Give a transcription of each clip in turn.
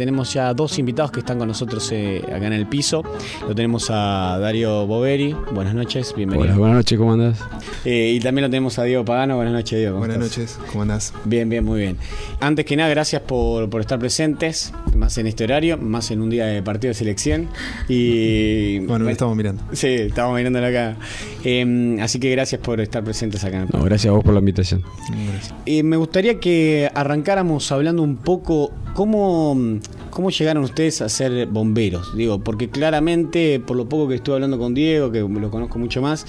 tenemos ya dos invitados que están con nosotros eh, acá en el piso. Lo tenemos a Darío Boveri. Buenas noches, bienvenido. Hola, buenas noches, ¿cómo andás? Eh, y también lo tenemos a Diego Pagano. Buenas noches, Diego. Buenas noches, ¿cómo andás? Bien, bien, muy bien. Antes que nada, gracias por, por, estar presentes, más en este horario, más en un día de partido de selección. Y bueno, lo estamos mirando. Sí, estamos mirándolo acá. Eh, así que gracias por estar presentes acá. No, gracias a vos por la invitación. Eh, me gustaría que arrancáramos hablando un poco cómo, cómo llegaron ustedes a ser bomberos. Digo, porque claramente, por lo poco que estuve hablando con Diego, que lo conozco mucho más,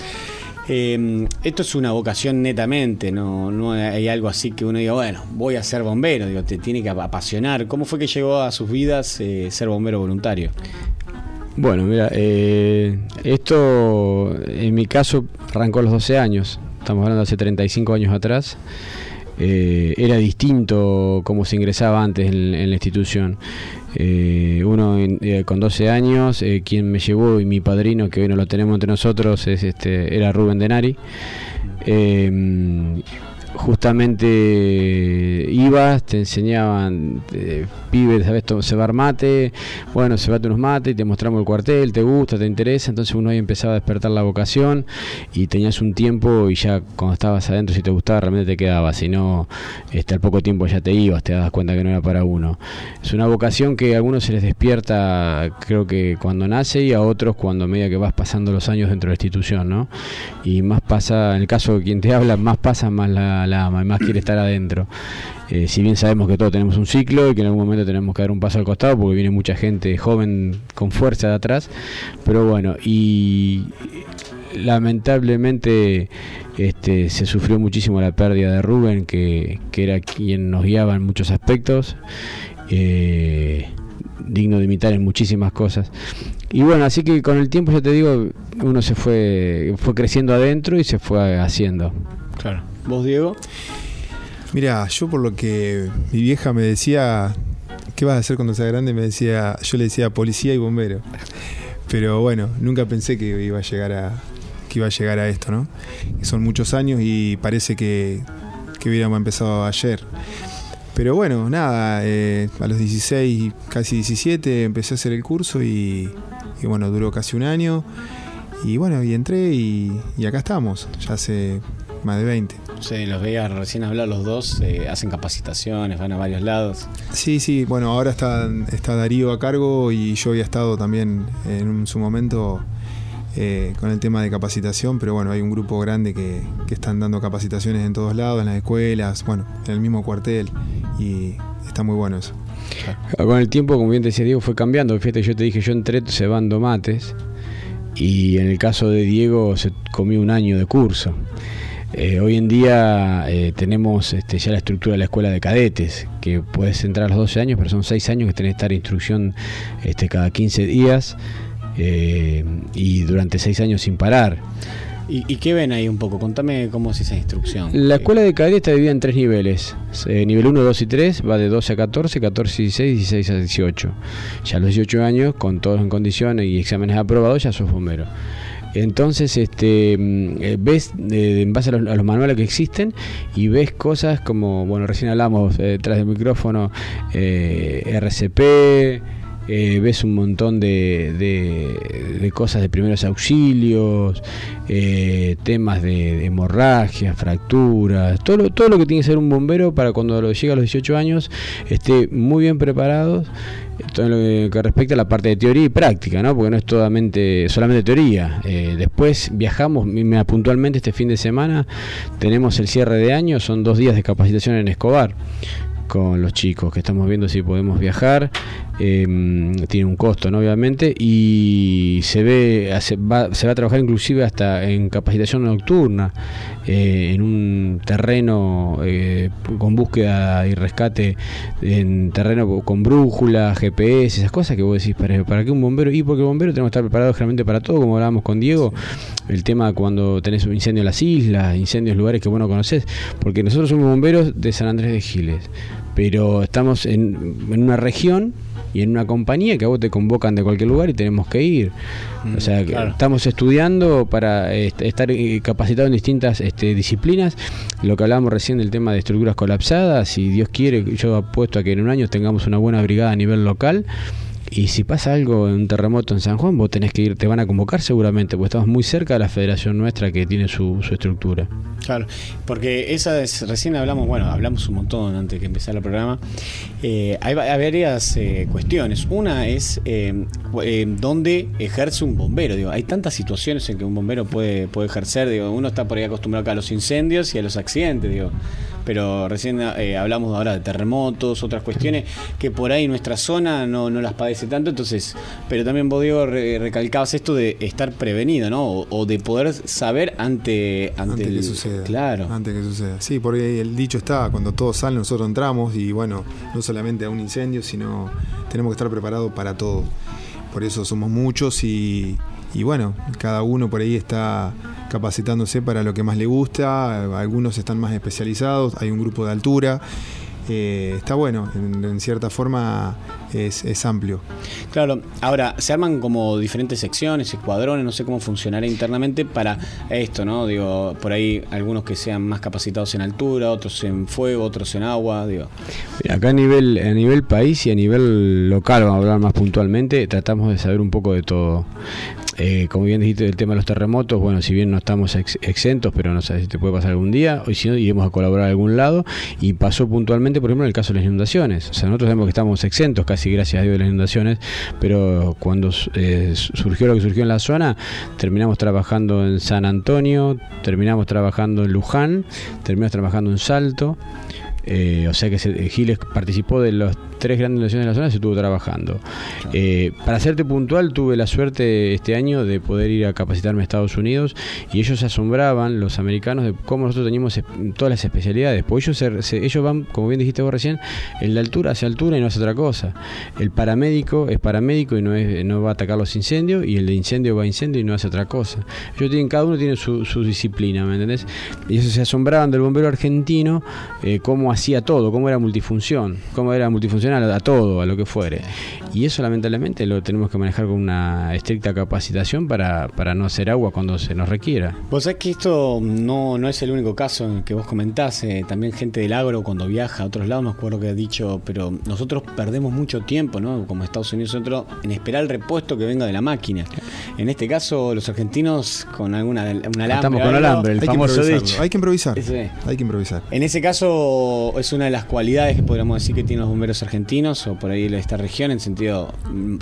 eh, esto es una vocación netamente, no, no hay algo así que uno diga, bueno, voy a ser bombero, digo, te tiene que apasionar. ¿Cómo fue que llegó a sus vidas eh, ser bombero voluntario? Bueno, mira, eh, esto en mi caso arrancó a los 12 años, estamos hablando de hace 35 años atrás. Eh, era distinto como se ingresaba antes en, la institución. Eh, uno eh, con 12 años, quien me llevó y mi padrino, que hoy no lo tenemos entre nosotros, es este, era Rubén Denari. Justamente ibas, te enseñaban, eh, pibes, sabes cebar mate, bueno, cebate unos mates y te mostramos el cuartel, te gusta, te interesa, entonces uno ahí empezaba a despertar la vocación y tenías un tiempo y ya cuando estabas adentro si te gustaba realmente te quedabas, si no, este, al poco tiempo ya te ibas, te das cuenta que no era para uno. Es una vocación que a algunos se les despierta creo que cuando nace y a otros cuando media que vas pasando los años dentro de la institución, ¿no? Y más pasa, en el caso de quien te habla, más pasa, más la, más quiere estar adentro. Eh, si bien sabemos que todos tenemos un ciclo y que en algún momento tenemos que dar un paso al costado porque viene mucha gente joven con fuerza de atrás, pero bueno, y lamentablemente este, se sufrió muchísimo la pérdida de Rubén, que, que era quien nos guiaba en muchos aspectos. Eh, digno de imitar en muchísimas cosas. Y bueno, así que con el tiempo, ya te digo, uno se fue, fue creciendo adentro y se fue haciendo. Claro. ¿Vos, Diego? Mira, yo por lo que mi vieja me decía, ¿qué vas a hacer cuando seas grande? Me decía, yo le decía policía y bombero. Pero bueno, nunca pensé que iba a llegar a, que iba a llegar a esto, ¿no? Son muchos años y parece que, que hubiéramos empezado ayer. Pero bueno, nada, eh, a los 16, casi 17 empecé a hacer el curso y, y bueno, duró casi un año. Y bueno, y entré y, y acá estamos, ya hace más de 20. Sí, los veía recién hablar los dos, eh, hacen capacitaciones, van a varios lados. Sí, sí, bueno, ahora está, está Darío a cargo y yo había estado también en un, su momento eh, con el tema de capacitación, pero bueno, hay un grupo grande que, que, están dando capacitaciones en todos lados, en las escuelas, bueno, en el mismo cuartel y está muy bueno eso. Con el tiempo, como bien decía Diego, fue cambiando. Fíjate, yo te dije, yo entré cebando mates y en el caso de Diego se comió un año de curso. Eh, hoy en día eh, tenemos este, ya la estructura de la escuela de cadetes, que puedes entrar a los 12 años, pero son 6 años que tenés que estar instrucción este, cada 15 días eh, y durante 6 años sin parar. ¿Y, ¿Y, qué ven ahí un poco? Contame cómo es esa instrucción. La escuela de cadetes está dividida en tres niveles. Eh, nivel 1, 2 y 3 va de 12 a 14, 14 y 16, 16 a 18. Ya a los 18 años, con todos en condiciones y exámenes aprobados, ya sos bombero. Entonces, este, ves eh, en base a los, a los, manuales que existen y ves cosas como, bueno, recién hablamos eh, del micrófono, eh, RCP, eh, ves un montón de, de, de, cosas de primeros auxilios, eh, temas de, de, hemorragias, fracturas, todo lo, todo lo que tiene que ser un bombero para cuando llega a los 18 años esté muy bien preparado. Todo lo que respecta a la parte de teoría y práctica, ¿no? porque no es totalmente, solamente teoría. Eh, después viajamos, puntualmente este fin de semana tenemos el cierre de año, son dos días de capacitación en Escobar con los chicos, que estamos viendo si podemos viajar. Eh, tiene un costo, ¿no? obviamente, y se ve, se va, se va a trabajar inclusive hasta en capacitación nocturna, eh, en un terreno eh, con búsqueda y rescate, en terreno con brújula, GPS, esas cosas que vos decís, ¿para, para qué un bombero? Y porque el bombero tenemos que estar preparados generalmente para todo, como hablábamos con Diego, el tema cuando tenés un incendio en las islas, incendios en lugares que vos no conocés, porque nosotros somos bomberos de San Andrés de Giles pero estamos en, en una región y en una compañía que a vos te convocan de cualquier lugar y tenemos que ir. o sea, Mm, claro. estamos estudiando para este, estar eh, capacitados en distintas este, disciplinas. Lo que hablábamos recién del tema de estructuras colapsadas, si Dios quiere, yo apuesto a que en un año tengamos una buena brigada a nivel local. Y si pasa algo, un terremoto en San Juan, vos tenés que ir, te van a convocar seguramente, porque estamos muy cerca de la federación nuestra que tiene su, su estructura. Claro, porque esa es, recién hablamos, bueno, hablamos un montón antes de que empezara el programa. Eh, hay, va- hay varias eh, cuestiones. Una es eh, eh, dónde ejerce un bombero. Digo, hay tantas situaciones en que un bombero puede, puede ejercer. Digo, uno está por ahí acostumbrado acá a los incendios y a los accidentes. Digo, pero recién hablamos ahora de terremotos, otras cuestiones que por ahí nuestra zona no, no las padece tanto. Entonces, pero también vos, Diego, re- recalcabas esto de estar prevenido, ¿no? O, o de poder saber ante, ante, el- que suceda. Claro. Antes que suceda. Sí, porque el dicho está, cuando todos salen, nosotros entramos y bueno, no solamente a un incendio, sino tenemos que estar preparados para todo. Por eso somos muchos y, y bueno, cada uno por ahí está capacitándose para lo que más le gusta, algunos están más especializados, hay un grupo de altura. Eh, está bueno, en, en cierta forma es, es amplio. Claro, ahora se arman como diferentes secciones, escuadrones, no sé cómo funcionará internamente para esto, ¿no? Digo, por ahí algunos que sean más capacitados en altura, otros en fuego, otros en agua, digo. Acá a nivel, a nivel país y a nivel local, vamos a hablar más puntualmente, tratamos de saber un poco de todo. Eh, como bien dijiste del tema de los terremotos, bueno, si bien no estamos ex- exentos, pero no sabes si te puede pasar algún día, o si no, iremos a colaborar a algún lado. Y pasó puntualmente, por ejemplo, en el caso de las inundaciones. O sea, nosotros sabemos que estamos exentos, casi gracias a Dios, de las inundaciones, pero cuando eh, surgió lo que surgió en la zona, terminamos trabajando en San Antonio, terminamos trabajando en Luján, terminamos trabajando en Salto. Eh, o sea que se- Giles participó de las tres grandes inundaciones de la zona y se estuvo trabajando. Eh, para serte puntual, tuve la suerte este año de poder ir a capacitarme a Estados Unidos y ellos se asombraban, los americanos, de cómo nosotros teníamos todas las especialidades. Pues ellos, se- se- ellos van, como bien dijiste vos recién, el de altura hacia altura y no hace otra cosa. El paramédico es paramédico y no, es, no va a atacar los incendios y el de incendio va a incendio y no hace otra cosa. Ellos tienen, cada uno tiene su, su disciplina, ¿me entendés? Y ellos se asombraban del bombero argentino, eh, cómo hacía todo, cómo era multifunción, cómo era multifuncional a todo, a lo que fuere. Y eso lamentablemente lo tenemos que manejar con una estricta capacitación para, para no hacer agua cuando se nos requiera. Vos sabés que esto no, no es el único caso en el que vos comentás. eh, también gente del agro cuando viaja a otros lados, me acuerdo que ha dicho, pero nosotros perdemos mucho tiempo, ¿no? Como Estados Unidos, nosotros en esperar el repuesto que venga de la máquina. En este caso, los argentinos con alguna un alambre. Estamos con alambre, el hay, que famoso dicho. hay que improvisar. Hay que improvisar. En ese caso es una de las cualidades que podríamos decir que tienen los bomberos argentinos o por ahí de esta región, en sentido,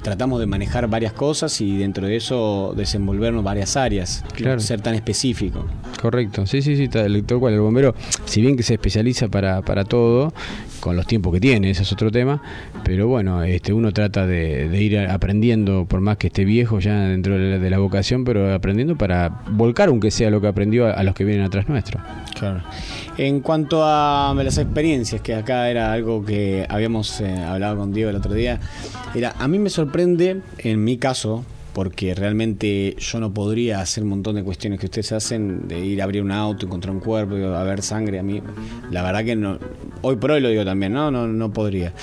tratamos de manejar varias cosas y dentro de eso desenvolvernos varias áreas, Claro. ser tan específico. Correcto, sí, sí, sí, tal cual. El bombero, si bien que se especializa para, para todo, con los tiempos que tiene, ese es otro tema, pero bueno, este uno trata de, ir aprendiendo, por más que esté viejo ya dentro de la, de la vocación, pero aprendiendo para volcar, aunque sea lo que aprendió a, a los que vienen atrás nuestro. Claro. En cuanto a las experiencias, que acá era algo que habíamos eh, hablado con Diego el otro día, era a mí me sorprende, en mi caso, porque realmente yo no podría hacer un montón de cuestiones que ustedes hacen, de ir a abrir un auto, encontrar un cuerpo, a ver sangre, a mí, la verdad que no, hoy por hoy lo digo también, no, no, no podría.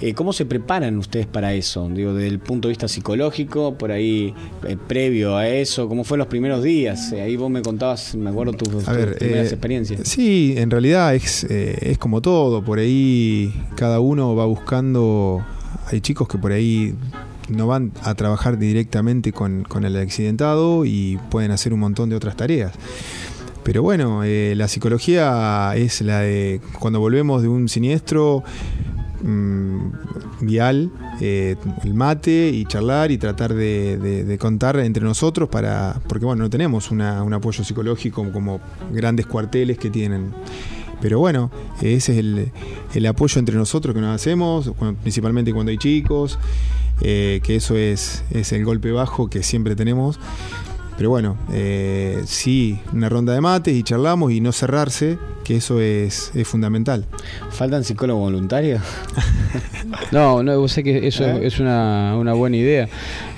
Eh, ¿Cómo se preparan ustedes para eso? Digo, desde el punto de vista psicológico, por ahí, eh, previo a eso, ¿cómo fue los primeros días? Eh, ahí vos me contabas, me acuerdo tus, tus primeras experiencias. Sí, en realidad es, eh, es como todo. Por ahí cada uno va buscando. Hay chicos que por ahí no van a trabajar directamente con, el accidentado y pueden hacer un montón de otras tareas. Pero bueno, eh, la psicología es la de cuando volvemos de un siniestro mm, vial, eh, el mate y charlar y tratar de, contar entre nosotros para, porque bueno, no tenemos un apoyo psicológico como grandes cuarteles que tienen. Pero bueno, ese es el, el apoyo entre nosotros que nos hacemos, principalmente cuando hay chicos, eh, que eso es, es el golpe bajo que siempre tenemos. Pero bueno, eh, sí, una ronda de mates y charlamos y no cerrarse, que eso es, es fundamental. ¿Faltan psicólogos voluntarios? No, no, vos sé que eso ¿Eh? es una, una buena idea.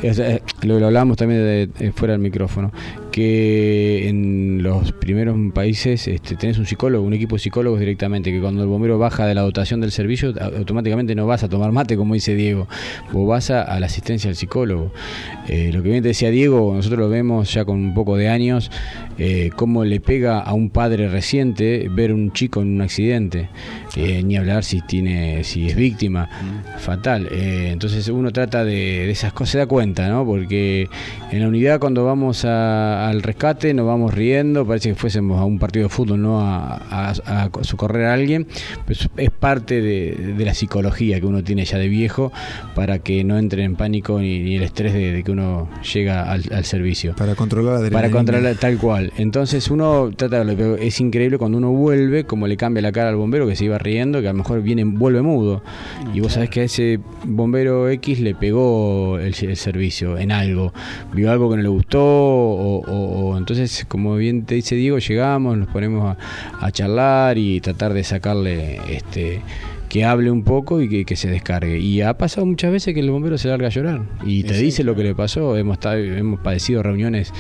Es, lo, lo hablamos también de, fuera del micrófono. Que en los primeros países este, tenés un psicólogo, un equipo de psicólogos directamente, que cuando el bombero baja de la dotación del servicio, automáticamente no vas a tomar mate, como dice Diego, vos vas a, la asistencia del psicólogo. Eh, lo que bien te decía Diego, nosotros lo vemos ya con un poco de años, eh, cómo le pega a un padre reciente ver un chico en un accidente, eh, ni hablar si tiene, si es víctima, fatal. Eh, entonces uno trata de, esas cosas, se da cuenta, ¿no? Porque en la unidad cuando vamos al rescate nos vamos riendo, parece que fuésemos a un partido de fútbol, no a, socorrer a alguien, pues es parte de, la psicología que uno tiene ya de viejo para que no entre en pánico ni, el estrés de, que uno llega al, servicio. Para controlar la Para controlar tal cual. Entonces uno trata de es increíble cuando uno vuelve, como le cambia la cara al bombero que se iba riendo, que a lo mejor viene, vuelve mudo. Y vos sabés que a ese bombero X le pegó el, servicio en algo, vio algo que no le gustó, o, entonces, como bien te dice Diego, llegamos, nos ponemos a, a charlar y tratar de sacarle este que hable un poco y que, se descargue. Y ha pasado muchas veces que el bombero se larga a llorar y te dice lo que le pasó. Hemos, hemos padecido reuniones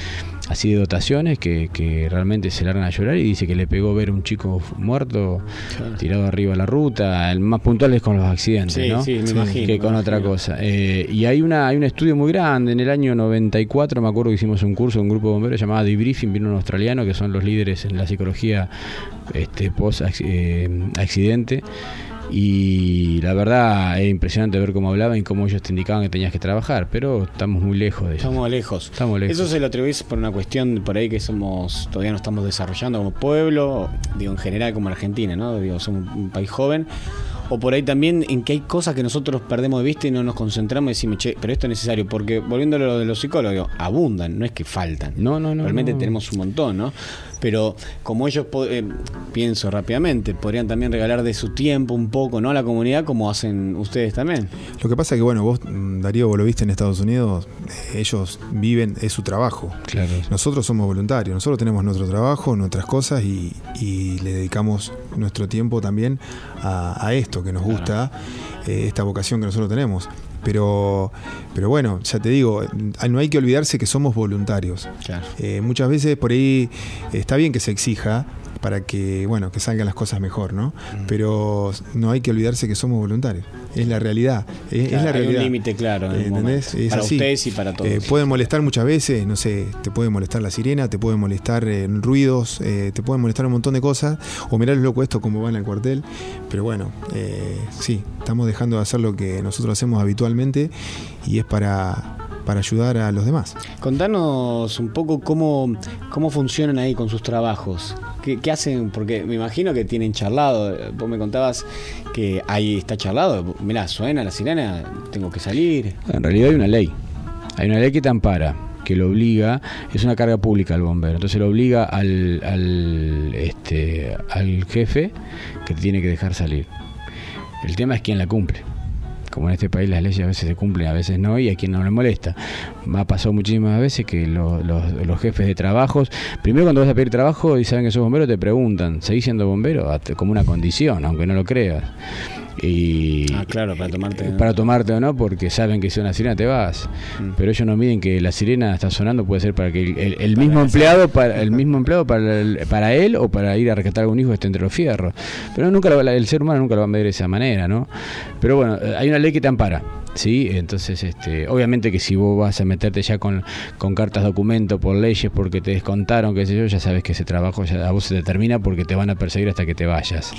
así de dotaciones que, que, realmente se largan a llorar y dice que le pegó ver un chico muerto tirado arriba de la ruta. El más puntual es con los accidentes, ¿no? Sí, me imagino, que con otra cosa. Eh, y hay una hay un estudio muy grande. En el año 94 me acuerdo que hicimos un curso, un grupo de bomberos llamado Debriefing, vino un australiano que son los líderes en la psicología este, post eh, accidente y la verdad es impresionante ver cómo hablaban y cómo ellos te indicaban que tenías que trabajar, pero estamos muy lejos de eso. Estamos lejos. Estamos lejos. Eso se lo atribuís por una cuestión por ahí que somos todavía no estamos desarrollando como pueblo, digo en general como Argentina, ¿no? Digo, somos un país joven o por ahí también en que hay cosas que nosotros perdemos de vista y no nos concentramos y decimos, che, pero esto es necesario, porque volviendo a lo de los psicólogos, abundan, no es que faltan. No, no, no. Realmente tenemos un montón, ¿no? Pero como ellos, eh, pienso rápidamente, podrían también regalar de su tiempo un poco ¿no? a la comunidad como hacen ustedes también. Lo que pasa es que, bueno, vos, Darío, vos lo viste en Estados Unidos, eh, ellos viven, es su trabajo. Claro. Nosotros somos voluntarios, nosotros tenemos nuestro trabajo, nuestras cosas y, le dedicamos nuestro tiempo también a, esto que nos gusta, eh, esta vocación que nosotros tenemos. Pero, pero bueno, ya te digo, no hay que olvidarse que somos voluntarios. Eh, muchas veces por ahí está bien que se exija, para que, bueno, que salgan las cosas mejor, ¿no? Mm. Pero no hay que olvidarse que somos voluntarios. Es la realidad. Es, la realidad. Hay un límite claro. para ustedes y para todos. Eh, pueden molestar muchas veces, no sé, te puede molestar la sirena, te puede molestar eh, ruidos, eh, te pueden molestar un montón de cosas. O mirar loco esto como va en el cuartel. Pero bueno, sí, estamos dejando de hacer lo que nosotros hacemos habitualmente y es para para ayudar a los demás. Contanos un poco cómo, cómo funcionan ahí con sus trabajos. ¿Qué, hacen? Porque me imagino que tienen charlado. Vos me contabas que ahí está charlado. Mirá, suena la sirena, tengo que salir. En realidad hay una ley. Hay una ley que te ampara que lo obliga, es una carga pública al bombero, entonces lo obliga al, al, este, al jefe que tiene que dejar salir. El tema es quién la cumple como en este país las leyes a veces se cumplen, a veces no, y a quien no le molesta. Me ha pasado muchísimas veces que los, los, jefes de trabajos, primero cuando vas a pedir trabajo y saben que sos bombero, te preguntan, ¿seguís siendo bombero? Como una condición, aunque no lo creas. Y, ah, claro, para tomarte. Para tomarte o no, porque saben que si una sirena te vas. Mm. Pero ellos no miden que la sirena está sonando, puede ser para que el, mismo empleado, para el mismo empleado para, para él o para ir a rescatar a algún hijo esté entre los fierros. Pero nunca el ser humano nunca lo va a medir de esa manera, ¿no? Pero bueno, hay una ley que te ampara. ¿Sí? Entonces, este, obviamente que si vos vas a meterte ya con, con cartas documento por leyes porque te descontaron, qué sé yo, ya sabes que ese trabajo ya a vos se te termina porque te van a perseguir hasta que te vayas.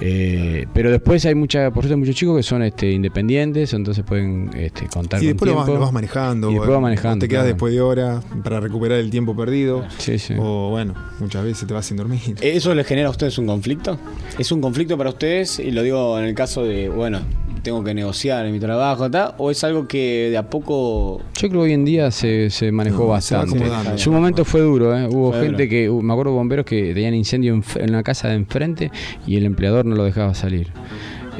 Eh, pero después hay mucha, por suerte muchos chicos que son este, independientes, entonces pueden este, contar y después Lo, vas, manejando. Y después vas manejando. te quedas después de hora para recuperar el tiempo perdido. O bueno, muchas veces te vas sin dormir. ¿Eso les genera a ustedes un conflicto? ¿Es un conflicto para ustedes? Y lo digo en el caso de, bueno, tengo que negociar en mi trabajo, ¿o es algo que de a poco... Yo creo que hoy en día se, se manejó bastante. En su momento fue duro, ¿eh? hubo gente que, me acuerdo bomberos que tenían incendio en, en la casa de enfrente y el empleador no lo dejaba salir.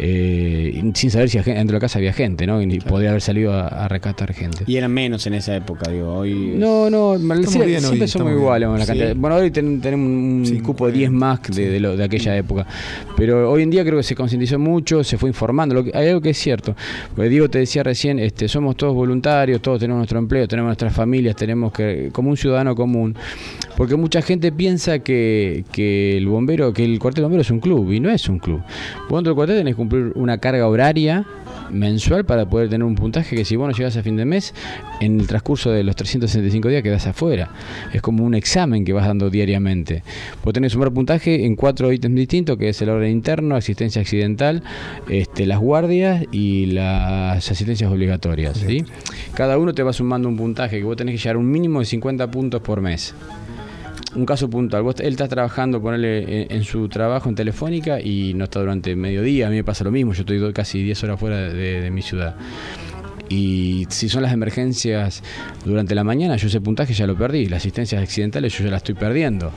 Eh, sin saber si dentro de la casa había gente, ¿no? Y podría haber salido a, rescatar gente. Y eran menos en esa época, digo. Hoy no, no, siempre somos iguales. Bueno, hoy tenemos un cupo de 10 más de, de, aquella época. Pero hoy en día creo que se concientizó mucho, se fue informando. Lo que, hay algo que es cierto. Porque Diego te decía recién, este, somos todos voluntarios, todos tenemos nuestro empleo, tenemos nuestras familias, tenemos que, como un ciudadano común. Porque mucha gente piensa que, que el bombero, que el cuartel bombero es un club, y no es un club. Vos dentro del cuartel tenés que cumplir una carga horaria mensual para poder tener un puntaje que si vos no llegas a fin de mes, en el transcurso de los 365 días quedás afuera. Es como un examen que vas dando diariamente. Vos tenés que sumar puntaje en cuatro ítems distintos, que es el orden interno, asistencia accidental, este, las guardias y las asistencias obligatorias. ¿sí? Cada uno te va sumando un puntaje que vos tenés que llegar un mínimo de 50 puntos por mes un caso puntual. él está trabajando, ponerle en, su trabajo en Telefónica y no está durante mediodía. A mí me pasa lo mismo. Yo estoy casi 10 horas fuera de, mi ciudad. Y si son las emergencias durante la mañana, yo ese puntaje ya lo perdí. Las asistencias accidentales yo ya las estoy perdiendo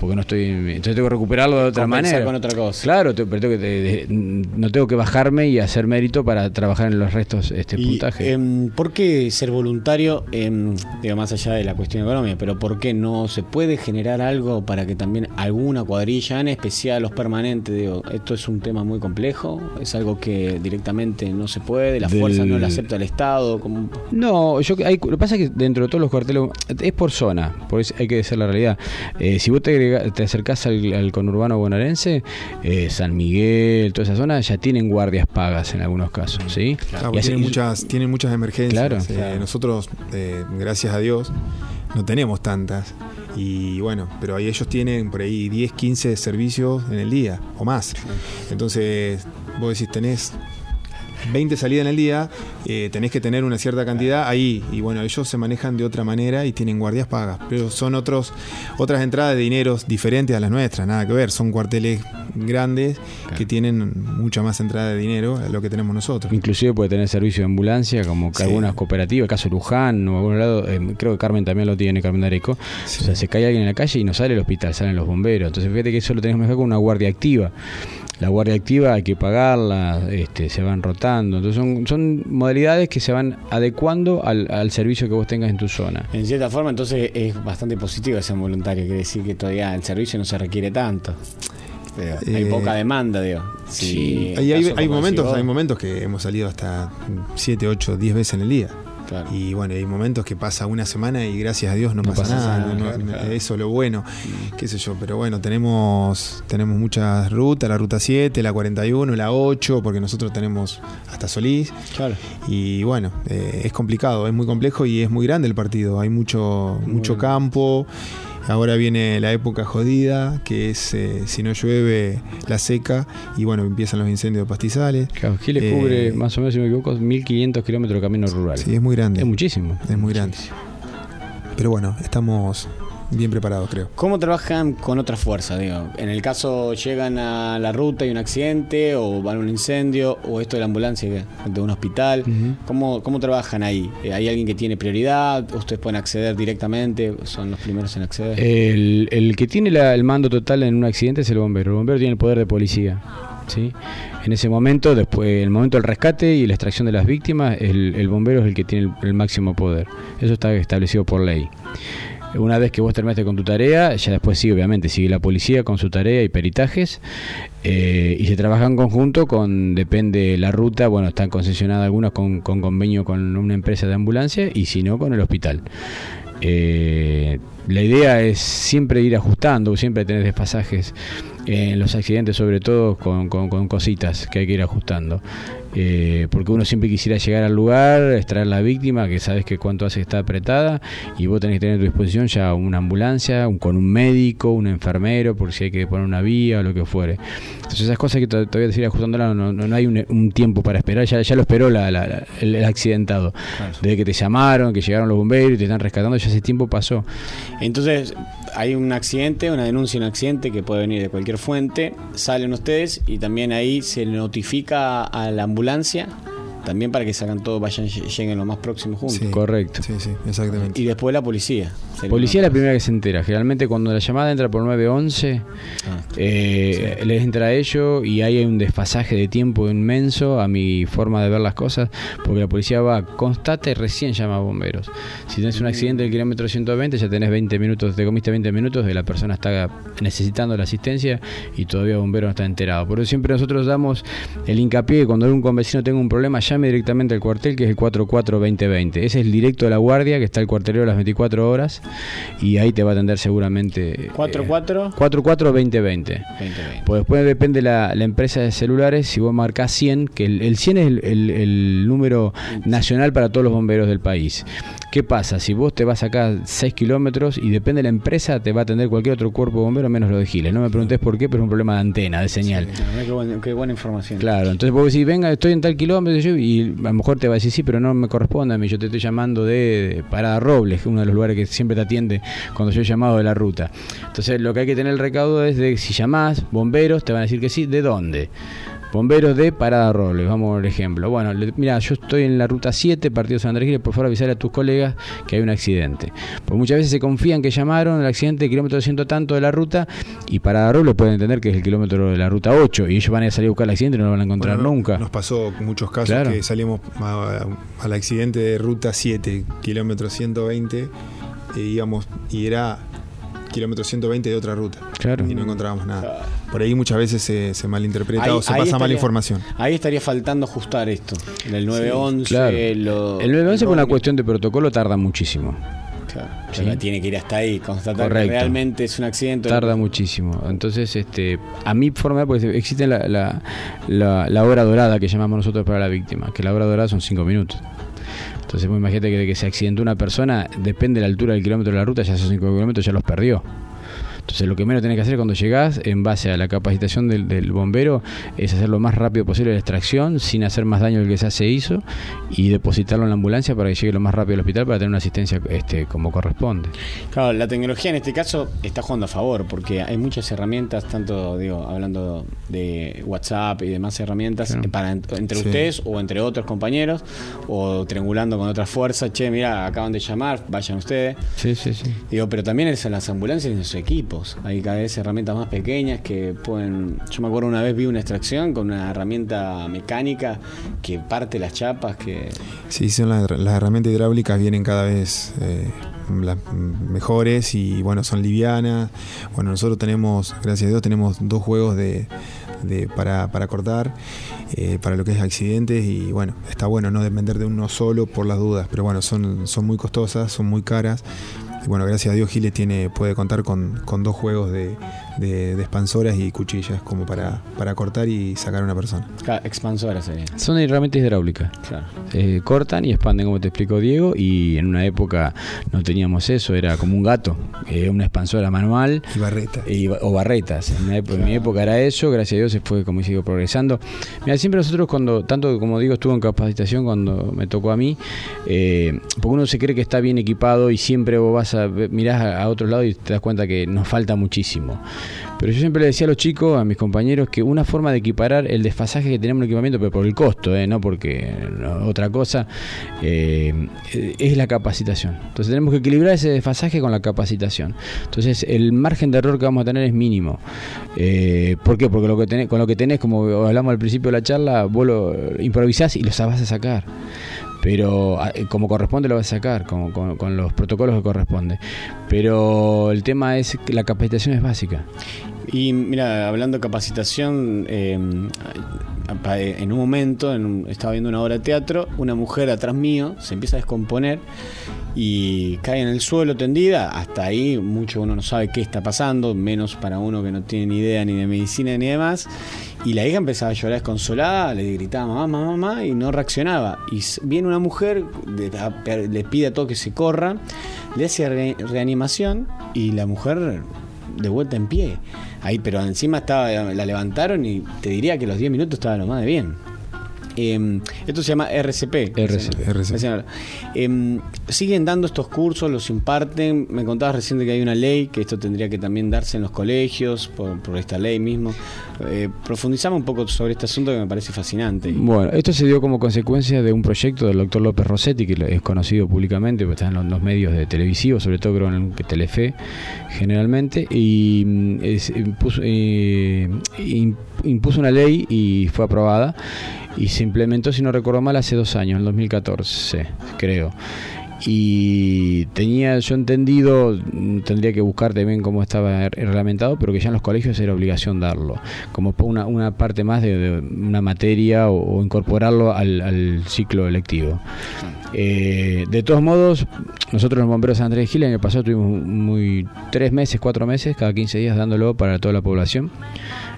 porque no estoy. Entonces tengo que recuperarlo de otra manera. con otra cosa. Claro, pero tengo que, no tengo que bajarme y hacer mérito para trabajar en los restos este puntaje. Eh, ¿Por qué ser voluntario, eh, digo, más allá de la cuestión económica, pero por qué no se puede generar algo para que también alguna cuadrilla, en especial los permanentes, digo, esto es un tema muy complejo, es algo que directamente no se puede, la fuerza no la acepta el Estado? Como... No, yo hay, lo que pasa es que dentro de todos los cuarteles es por zona, por eso hay que decir la realidad. Eh, si vos te te acercás al, conurbano bonaerense, eh, San Miguel, toda esa zona, ya tienen guardias pagas en algunos casos, ¿sí? tienen, muchas, tienen muchas emergencias. Eh, nosotros, eh, gracias a Dios, no tenemos tantas. Y bueno, pero ahí ellos tienen por ahí 10, 15 servicios en el día o más. Entonces, vos decís, tenés 20 salidas en el día, eh, tenés que tener una cierta cantidad ahí. Y bueno, ellos se manejan de otra manera y tienen guardias pagas. Pero son otros, otras entradas de dineros diferentes a las nuestras, nada que ver. Son cuarteles grandes que tienen mucha más entrada de dinero a lo que tenemos nosotros. Inclusive puede tener servicio de ambulancia, como que algunas cooperativas, el caso Luján o algún lado, eh, creo que Carmen también lo tiene, Carmen Dareco. O sea, se cae alguien en la calle y no sale el hospital, salen los bomberos. Entonces fíjate que eso lo tenemos que con una guardia activa. La guardia activa hay que pagarla, este, se van rotando. Entonces son, son modalidades que se van adecuando al, servicio que vos tengas en tu zona. En cierta forma, entonces es bastante positivo ese voluntario, quiere decir que todavía el servicio no se requiere tanto. hay eh, poca demanda, digo. sí, hay, hay, momentos, hay momentos que hemos salido hasta 7, 8, 10 veces en el día. Y bueno, hay momentos que pasa una semana y gracias a Dios no, pasa, nada. Eso es lo bueno, qué sé yo. Pero bueno, tenemos, tenemos muchas rutas, la ruta 7, la 41, la 8, porque nosotros tenemos hasta Solís. Y bueno, eh, es complicado, es muy complejo y es muy grande el partido. Hay mucho, mucho campo. Ahora viene la época jodida, que es eh, si no llueve, la seca, y bueno, empiezan los incendios de pastizales. Claro, le cubre, eh, más o menos, si me equivoco, 1500 kilómetros de camino rural. Sí, es muy grande. Es muchísimo. Es muy grande. Pero bueno, estamos bien preparados, creo. ¿Cómo trabajan con otras fuerzas? Digo? En el caso llegan a la ruta y un accidente, o van a un incendio, o esto de la ambulancia de un hospital. ¿Cómo, ¿Cómo, trabajan ahí? Eh, ¿Hay alguien que tiene prioridad? ¿Ustedes pueden acceder directamente? ¿Son los primeros en acceder? El, el que tiene el mando total en un accidente es el bombero. El bombero tiene el poder de policía. ¿sí? En ese momento, después el momento del rescate y la extracción de las víctimas, el, el bombero es el que tiene el máximo poder. Eso está establecido por ley. Una vez que vos terminaste con tu tarea, ya después sí, obviamente, sigue la policía con su tarea y peritajes eh, y se trabaja en conjunto con, depende la ruta, bueno, están concesionadas algunas con, convenio con una empresa de ambulancia y si no, con el hospital. Eh, la idea es siempre ir ajustando, siempre tener despasajes en los accidentes, sobre todo con, con cositas que hay que ir ajustando. Eh, porque uno siempre quisiera llegar al lugar, extraer la víctima, que sabes que cuánto hace que está apretada, y vos tenés que tener a tu disposición ya una ambulancia, con un médico, un enfermero, por si hay que poner una vía o lo que fuere. Entonces esas cosas que todavía te sigue ajustándola, no, no, hay un, tiempo para esperar, ya, ya lo esperó el, accidentado. Desde que te llamaron, que llegaron los bomberos y te están rescatando, ya ese tiempo pasó. Entonces, hay un accidente, una denuncia de un accidente que puede venir de cualquier fuente, salen ustedes y también ahí se notifica a la ambulancia también para que salgan todos, vayan, lleguen lo más próximo juntos. Sí. Correcto. Sí, sí, exactamente. Y después la policía. Sería Policía es la primera que se entera. Generalmente cuando la llamada entra por 911, Ah, eh, les entra a ellos y hay un desfasaje de tiempo inmenso a mi forma de ver las cosas, porque la policía va, constata y recién llama a bomberos. Si tenés un accidente del kilómetro 120, ya tenés 20 minutos, te comiste 20 minutos, de la persona está necesitando la asistencia y todavía el bombero no está enterado. Por eso siempre nosotros damos el hincapié que cuando algún convecino tenga un problema, llame directamente al cuartel, que es el 44-2020. Ese es el directo de la guardia, que está el cuartelero a las 24 horas, y ahí te va a atender seguramente. eh, 44 44-2020. 2020. Pues después depende la, la empresa de celulares, si vos marcás 100, que el, el 100 es el, el- el número nacional para todos los bomberos del país. ¿Qué pasa? Si vos te vas acá 6 kilómetros y depende de la empresa, te va a atender cualquier otro cuerpo de bombero menos lo de Giles. No me preguntes por qué, pero es un problema de antena, de señal. Qué, buena, qué buena información. Claro, entonces vos decís, venga, estoy en tal kilómetro y a lo mejor te va a decir, sí, pero no me corresponde a mí, yo te estoy llamando de, de Parada Robles, que es uno de los lugares que siempre te atiende cuando yo he llamado de la ruta. Entonces lo que hay que tener el recaudo es de si llamás, bomberos, te van a decir que sí, ¿de dónde? Bomberos de Parada Robles, vamos al ejemplo. Bueno, mira, yo estoy en la ruta 7, partido San Andrés Giles, por favor avisar a tus colegas que hay un accidente. Porque muchas veces se confían que llamaron el accidente kilómetro ciento tanto de la ruta y Parada Robles pueden entender que es el kilómetro de la ruta 8 y ellos van a salir a buscar el accidente y no lo van a encontrar Bueno, nunca. Nos pasó muchos casos Claro. que salimos al accidente de ruta 7, kilómetro 120, e íbamos, y era kilómetro 120 de otra ruta. Claro. Y no encontrábamos nada. Por ahí muchas veces se, se malinterpreta Ahí- o se pasa mala estaría- información. Ahí estaría faltando ajustar esto. El 911, Claro. lo- El 911 por una cuestión de protocolo tarda muchísimo. Claro, Sí. pero tiene que ir hasta ahí, constatar Correcto. que realmente es un accidente. Tarda muchísimo. Entonces, este, a mi forma, porque existe la, la, la- la hora dorada que llamamos nosotros para la víctima, que la hora dorada son 5 minutos. Entonces, vos imagínate que de que se accidentó una persona, depende de la altura del kilómetro de la ruta, ya esos 5 kilómetros ya los perdió. Entonces, lo que menos tenés que hacer cuando llegás, en base a la capacitación del, del bombero, es hacer lo más rápido posible la extracción, sin hacer más daño del que ya se hizo, y depositarlo en la ambulancia para que llegue lo más rápido al hospital para tener una asistencia este, como corresponde. Claro, la tecnología en este caso está jugando a favor, porque hay muchas herramientas, tanto digo, hablando de WhatsApp y demás herramientas, Claro. para ent- entre Sí. ustedes o entre otros compañeros, o triangulando con otras fuerzas, che, mira, acaban de llamar, vayan ustedes. Sí, sí, sí. Digo, pero también es en las ambulancias y en sus Hay cada vez herramientas más pequeñas que pueden. Yo me acuerdo una vez vi una extracción con una herramienta mecánica que parte las chapas. Sí, son las, herramientas hidráulicas vienen cada vez eh, mejores y bueno, son livianas. Bueno, nosotros tenemos, gracias a Dios, tenemos dos juegos de, para cortar, eh, para lo que es accidentes y bueno, está bueno no depender de uno solo por las dudas, pero bueno, son, son muy costosas, son muy caras. Y bueno, gracias a Dios Giles tiene, puede contar con, con dos juegos de, de- de expansoras y cuchillas como para, para cortar y sacar a una persona. Claro, expansora sería. Son herramientas hidráulicas. Claro. Eh, cortan y expanden, como te explicó Diego, y en una época no teníamos eso, era como un gato, eh, una expansora manual. Y barreta. y- o barretas. En, una época- en mi época era eso, gracias a Dios se fue, como sigo progresando. Mira, siempre nosotros cuando, tanto como digo, estuve en capacitación cuando me tocó a mí, eh, porque uno se cree que está bien equipado y siempre vos vas a mirás a, a otro lado y te das cuenta que nos falta muchísimo. Pero yo siempre le decía a los chicos, a mis compañeros, que una forma de equiparar el desfasaje que tenemos en el equipamiento, pero por el costo, eh, no porque otra cosa, eh, es la capacitación. Entonces tenemos que equilibrar ese desfasaje con la capacitación. Entonces el margen de error que vamos a tener es mínimo. Eh, ¿Por qué? Porque lo que tenés, con lo que tenés, como hablamos al principio de la charla, vos lo improvisás y lo vas a sacar pero ah, como corresponde lo vas a sacar, como, con, con los protocolos que corresponde. Pero el tema es que la capacitación es básica. Y mira, hablando de capacitación, eh, pa- en un momento estaba viendo una obra de teatro, una mujer atrás mío se empieza a descomponer y cae en el suelo tendida. Hasta ahí mucho uno no sabe qué está pasando, menos para uno que no tiene ni idea ni de medicina ni demás. Y la hija empezaba a llorar desconsolada, le gritaba mamá, mamá, mamá y no reaccionaba. Y viene una mujer, le pide a todo que se corra, le hace re- reanimación y la mujer de vuelta en pie. Ahí, pero encima estaba, la levantaron y te diría que los 10 minutos estaba lo más de bien. Em, esto se llama RCP. RCP. RCP. Em, siguen dando estos cursos, los imparten. Me contabas recién de que hay una ley, que esto tendría que también darse en los colegios, por, por esta ley mismo. Eh, profundizamos un poco sobre este asunto que me parece fascinante. Bueno, esto se dio como consecuencia de un proyecto del doctor López Rossetti, que es conocido públicamente, porque está en los, los medios de televisivos, sobre todo creo en el- Telefe, generalmente, y mm, es- impuso, eh, im- impuso una ley y fue aprobada, y se implementó, si no recuerdo mal, hace dos años, en 2014, creo. Y tenía yo entendido, tendría que buscar también cómo estaba reglamentado, pero que ya en los colegios era obligación darlo, como una, una parte más de, una materia o, incorporarlo al, ciclo electivo. Eh, de todos modos, nosotros los bomberos de Andrés Giles en el pasado tuvimos muy tres meses, cuatro meses, cada 15 días dándolo para toda la población.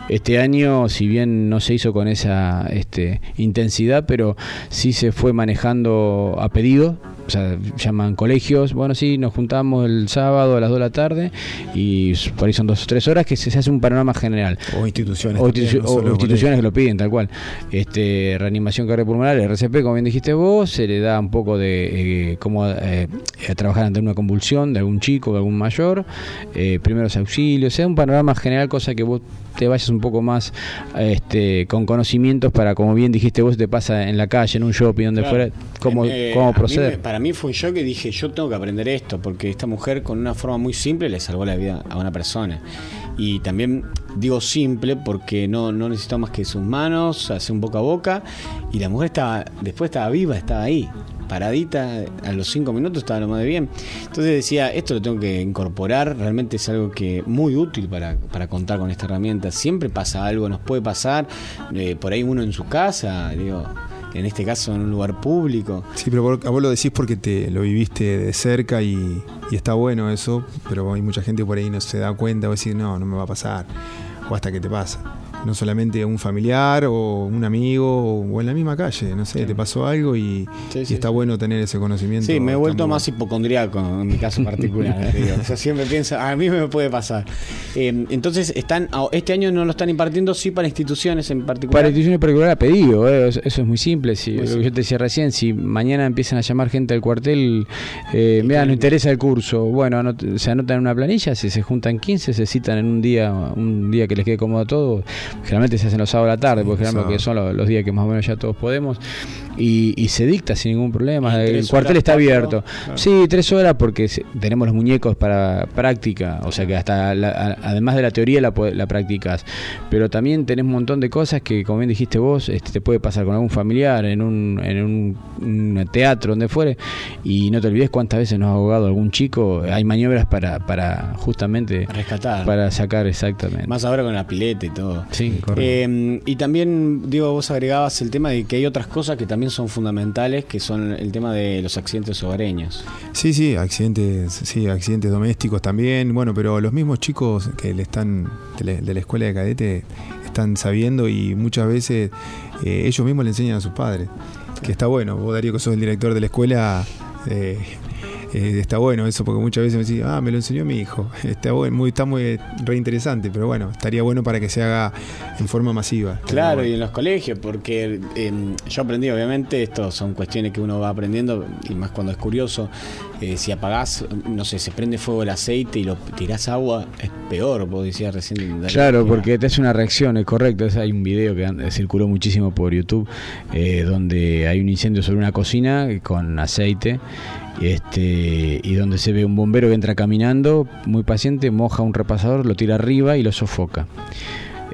Este año, si bien no se hizo con esa este, intensidad, pero sí se fue manejando a pedido. O sea, llaman colegios, bueno, sí, nos juntamos el sábado a las 2 de la tarde y por ahí son dos o tres horas que se, se hace un panorama general. O instituciones. O, también, institu- no o solo instituciones que lo piden, tal cual. Este, reanimación cardiopulmonar, RCP, como bien dijiste vos, se le da un poco de eh, cómo eh, eh, trabajar ante una convulsión de algún chico, de algún mayor, eh, primeros auxilios, o sea, un panorama general, cosa que vos te vayas un poco más este, con conocimientos para, como bien dijiste vos, te pasa en la calle, en un shopping, donde Claro. fuera, cómo, Eh, a cómo mí proceder. Para mí fue yo que dije, yo tengo que aprender esto, porque esta mujer con una forma muy simple le salvó la vida a una persona. Y también digo simple porque no, no necesitó más que sus manos, hacer un boca a boca, y la mujer estaba, después estaba viva, estaba ahí, paradita, a los cinco minutos estaba lo más de bien. Entonces decía, esto lo tengo que incorporar, realmente es algo que muy útil para, para contar con esta herramienta. Siempre pasa algo, nos puede pasar, eh, por ahí uno en su casa, digo, en este caso en un lugar público. Sí, pero vos, a vos lo decís porque te lo viviste de cerca y, está bueno eso, pero hay mucha gente por ahí no se da cuenta o decir, no, no me va a pasar, o hasta que te pasa. No solamente un familiar o un amigo o en la misma calle, no sé, te pasó algo y, Sí, y sí, está sí. bueno tener ese conocimiento. Sí, me he vuelto más hipocondriaco en mi caso particular. digo. O sea, siempre pienso, a mí me puede pasar. Eh, entonces, están a- este año no lo están impartiendo, sí para instituciones en particular. Para instituciones particulares a pedido, eh, eso es muy simple. Si, Muy lo que yo te decía recién, si mañana empiezan a llamar gente al cuartel, eh, mira, nos interesa el curso, bueno, anot- se anotan en una planilla, si se juntan 15, se citan en un día, un día que les quede cómodo a todos. Generalmente se hacen los sábados a la tarde, porque generalmente sábado. que son los, los días que más o menos ya todos podemos, y, y se dicta sin ningún problema. El cuartel está cuatro, abierto. claro. Sí, tres horas porque tenemos los muñecos para práctica, o sea que hasta la- además de la teoría la, la practicas, pero también tenés un montón de cosas que, como bien dijiste vos, este, te puede pasar con algún familiar en un, en un, un teatro, donde fuere, y no te olvides cuántas veces nos ha ahogado algún chico, hay maniobras para, para justamente Rescatar. para sacar exactamente. Más ahora con la pileta y todo. sí, Eh, y también, digo, vos agregabas el tema de que hay otras cosas que también son fundamentales, que son el tema de los accidentes hogareños. Sí, sí, accidentes, sí, accidentes domésticos también. Bueno, pero los mismos chicos que le están de la, de la escuela de cadete están sabiendo y muchas veces eh, ellos mismos le enseñan a sus padres. Que está bueno. Vos, Darío, que sos el director de la escuela, eh, eh, está bueno eso, porque muchas veces me decís, ah, me lo enseñó mi hijo. Está bueno, muy, está muy reinteresante, pero bueno, estaría bueno para que se haga en forma masiva. Claro, y en los colegios, porque eh, yo aprendí, obviamente, esto son cuestiones que uno va aprendiendo, y más cuando es curioso. eh, si apagás, no sé, se prende fuego el aceite y lo tirás agua, es peor, vos decías recién. Claro, porque te hace una reacción, es correcto. Es- hay un video que circuló muchísimo por YouTube eh, donde hay un incendio sobre una cocina con aceite este, y donde se ve un bombero que entra caminando, muy paciente, moja un repasador, lo tira arriba y lo sofoca.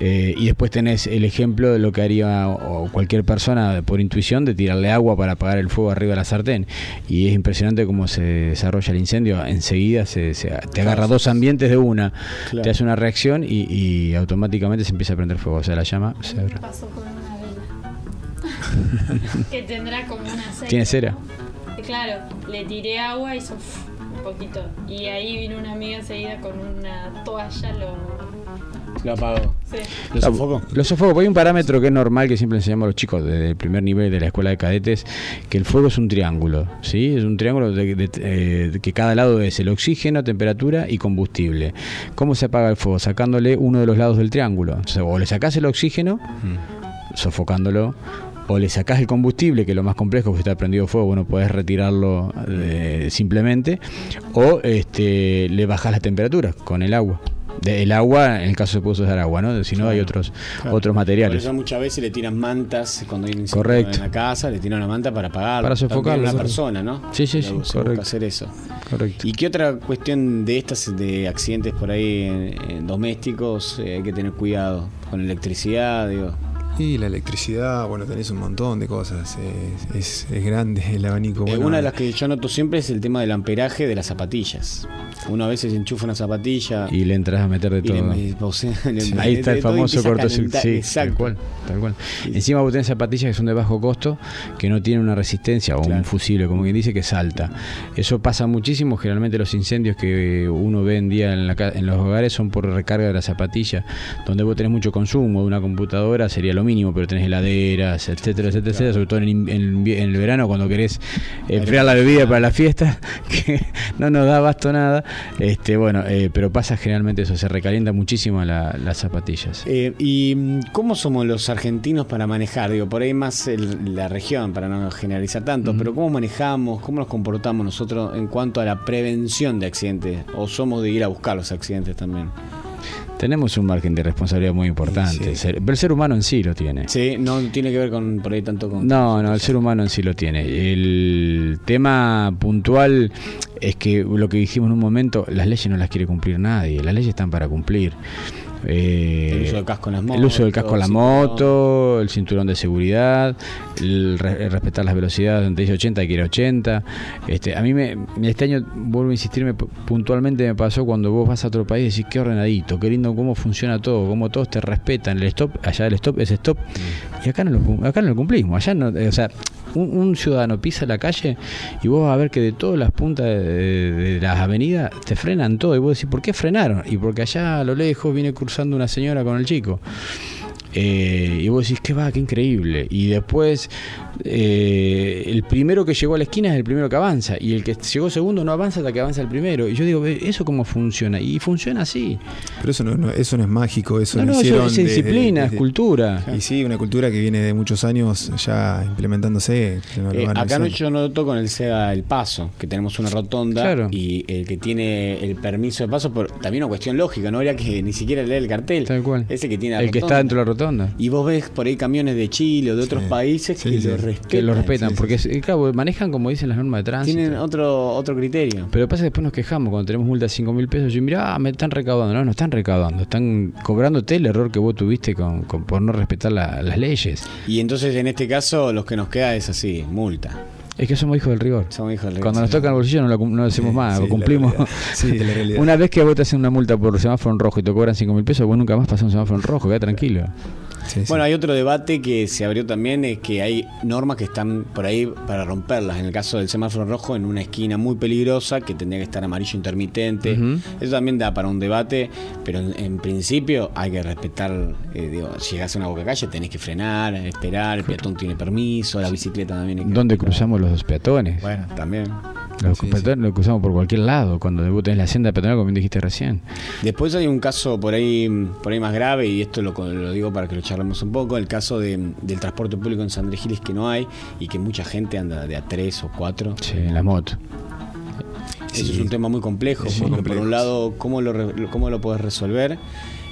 Eh, y después tenés el ejemplo de lo que haría cualquier persona por intuición de tirarle agua para apagar el fuego arriba de la sartén. Y es impresionante cómo se desarrolla el incendio. Enseguida se, se- te agarra dos ambientes de una, Claro. te hace una reacción y, y automáticamente se empieza a prender fuego. O sea, la llama se Me abre. pasó con una vela. que tendrá como una aceite. ¿Tiene cera? ¿no? Claro, le tiré agua y hizo uf, un poquito. Y ahí vino una amiga enseguida con una toalla, lo. Lo apagó. Sí. ¿Lo sofocó? Los sofocos, hay un parámetro que es normal que siempre enseñamos a los chicos desde el primer nivel de la escuela de cadetes, que el fuego es un triángulo, ¿sí? Es un triángulo de, de- eh, de que cada lado es el oxígeno, temperatura y combustible. ¿Cómo se apaga el fuego? Sacándole uno de los lados del triángulo. O, sea, o le sacás el oxígeno, sofocándolo, o le sacás el combustible, que es lo más complejo, porque está prendido fuego, bueno, podés retirarlo eh, simplemente, o este, le bajás la temperatura con el agua. De- el agua, en el caso se puede usar agua, ¿no? Si no, hay otros, otros Por materiales. eso muchas veces le tiran mantas cuando hay Correcto. en la casa, le tiran una manta para apagarlo. Para sofocarlo, a una persona, ¿no? Sí, sí, sí, correcto. hacer eso. Correcto. ¿Y qué otra cuestión de estas, de accidentes por ahí en- en domésticos, eh, hay que tener cuidado? Con electricidad, digo. Y la electricidad, bueno, tenés un montón de cosas. Es, es- es grande el abanico. Eh, bueno, una de las que yo noto siempre es el tema del amperaje de las zapatillas. Uno a veces enchufa una zapatilla Y le entras a meter de le- todo. me- o sea, le- Sí, le- Ahí está el famoso cortocircuito. Sí, Exacto. tal cual, tal cual. Encima vos tenés zapatillas que son de bajo costo, que no tienen una resistencia o Claro. un fusible, como quien dice, que salta. Eso pasa muchísimo. Generalmente los incendios que uno ve en día en, la ca- en los hogares son por recarga de la zapatilla, donde vos tenés mucho consumo de una computadora, sería lo mínimo, pero tenés heladeras, etcétera, etcétera, etcétera, sobre todo en, en el verano cuando querés enfriar la bebida para la fiesta, que no nos da abasto nada. Este, bueno, eh, pero pasa generalmente eso, se recalienta muchísimo la- las zapatillas. Eh, ¿Y mm, cómo somos los argentinos para manejar? Digo, por ahí más el- la región, para no generalizar tanto, pero ¿cómo manejamos, cómo nos comportamos nosotros en cuanto a la prevención de accidentes? ¿O somos de ir a buscar los accidentes también? Tenemos un margen de responsabilidad muy importante, Sí. el ser humano en sí lo tiene. Sí, no tiene que ver con por ahí tanto con... No, no, el ser humano en sí lo tiene. El tema puntual es que lo que dijimos en un momento, las leyes no las quiere cumplir nadie, las leyes están para cumplir. Eh, El uso del casco en las El uso del casco en la moto, el cinturón. de seguridad, el, re- el respetar las velocidades, donde dice 80 hay que ir a 80. Este, a mí me, este año, vuelvo a insistir, me- puntualmente me pasó cuando vos vas a otro país y decís qué ordenadito, qué lindo cómo funciona todo, cómo todos te respetan, el stop, allá el stop es stop, y acá no lo, acá no lo cumplimos, allá no, o sea, un, ciudadano pisa la calle y vos vas a ver que de todas las puntas de, de- de las avenidas te frenan todo y vos decís, ¿por qué frenaron? Y porque allá a lo lejos viene cruzando una señora con el chico. Eh, y vos decís, que va, qué increíble. Y después, eh, el primero que llegó a la esquina es el primero que avanza. Y el que llegó segundo no avanza hasta que avanza el primero. Y yo digo, "Ve, ¿eso cómo funciona? Y funciona así. Pero eso no, no- eso no es mágico, eso No, no, eso es desde- disciplina, es cultura. Y sí, una cultura que viene de muchos años ya implementándose. Eh, acá no, yo noto con el SEA El Paso, que tenemos una rotonda Claro. y el que tiene el permiso de paso, por, también una cuestión lógica, no habría que ni siquiera leer el cartel. Tal cual. Ese que tiene la El que está dentro de la rotonda. Y vos ves por ahí camiones de Chile o de otros Sí. países Sí, que sí. lo respetan. Que lo respetan, porque claro, manejan como dicen las normas de tránsito. Tienen otro, otro criterio. Pero lo que pasa es que después nos quejamos cuando tenemos multa de 5 mil pesos y mira, ah, me están recaudando. No, no están recaudando, están cobrándote el error que vos tuviste con, con- por no respetar la- las leyes. Y entonces en este caso los que nos queda es así, multa. Es que somos hijos del rigor. Somos hijos del Cuando nos sí. toca el bolsillo no lo, no lo hacemos Sí, más, sí, cumplimos. la. Una vez que vos te hacen una multa por semáforo en rojo y te cobran 5 mil pesos, vos nunca más pasás un semáforo en rojo, queda tranquilo. Sí, sí. Bueno, hay otro debate que se abrió también, es que hay normas que están por ahí para romperlas. En el caso del semáforo rojo, en una esquina muy peligrosa, que tendría que estar amarillo intermitente. Eso también da para un debate, pero en, en principio hay que respetar, eh, digo, si llegás a una boca calle tenés que frenar, esperar, el peatón tiene permiso, la bicicleta también hay que ¿Dónde cruzamos los peatones? Bueno, también. Los Sí, peatones los cruzamos por cualquier lado, cuando vos tenés la senda peatonal, como bien dijiste recién. Después hay un caso por ahí, por ahí más grave, y esto lo, lo digo para que lo charlemos un poco, el caso de- del transporte público en San Andrés Giles que no hay y que mucha gente anda de a tres o cuatro. Sí, en la moto. Eso Sí. es un tema muy complejo, Sí, porque por un lado, ¿cómo lo, cómo lo puedes resolver?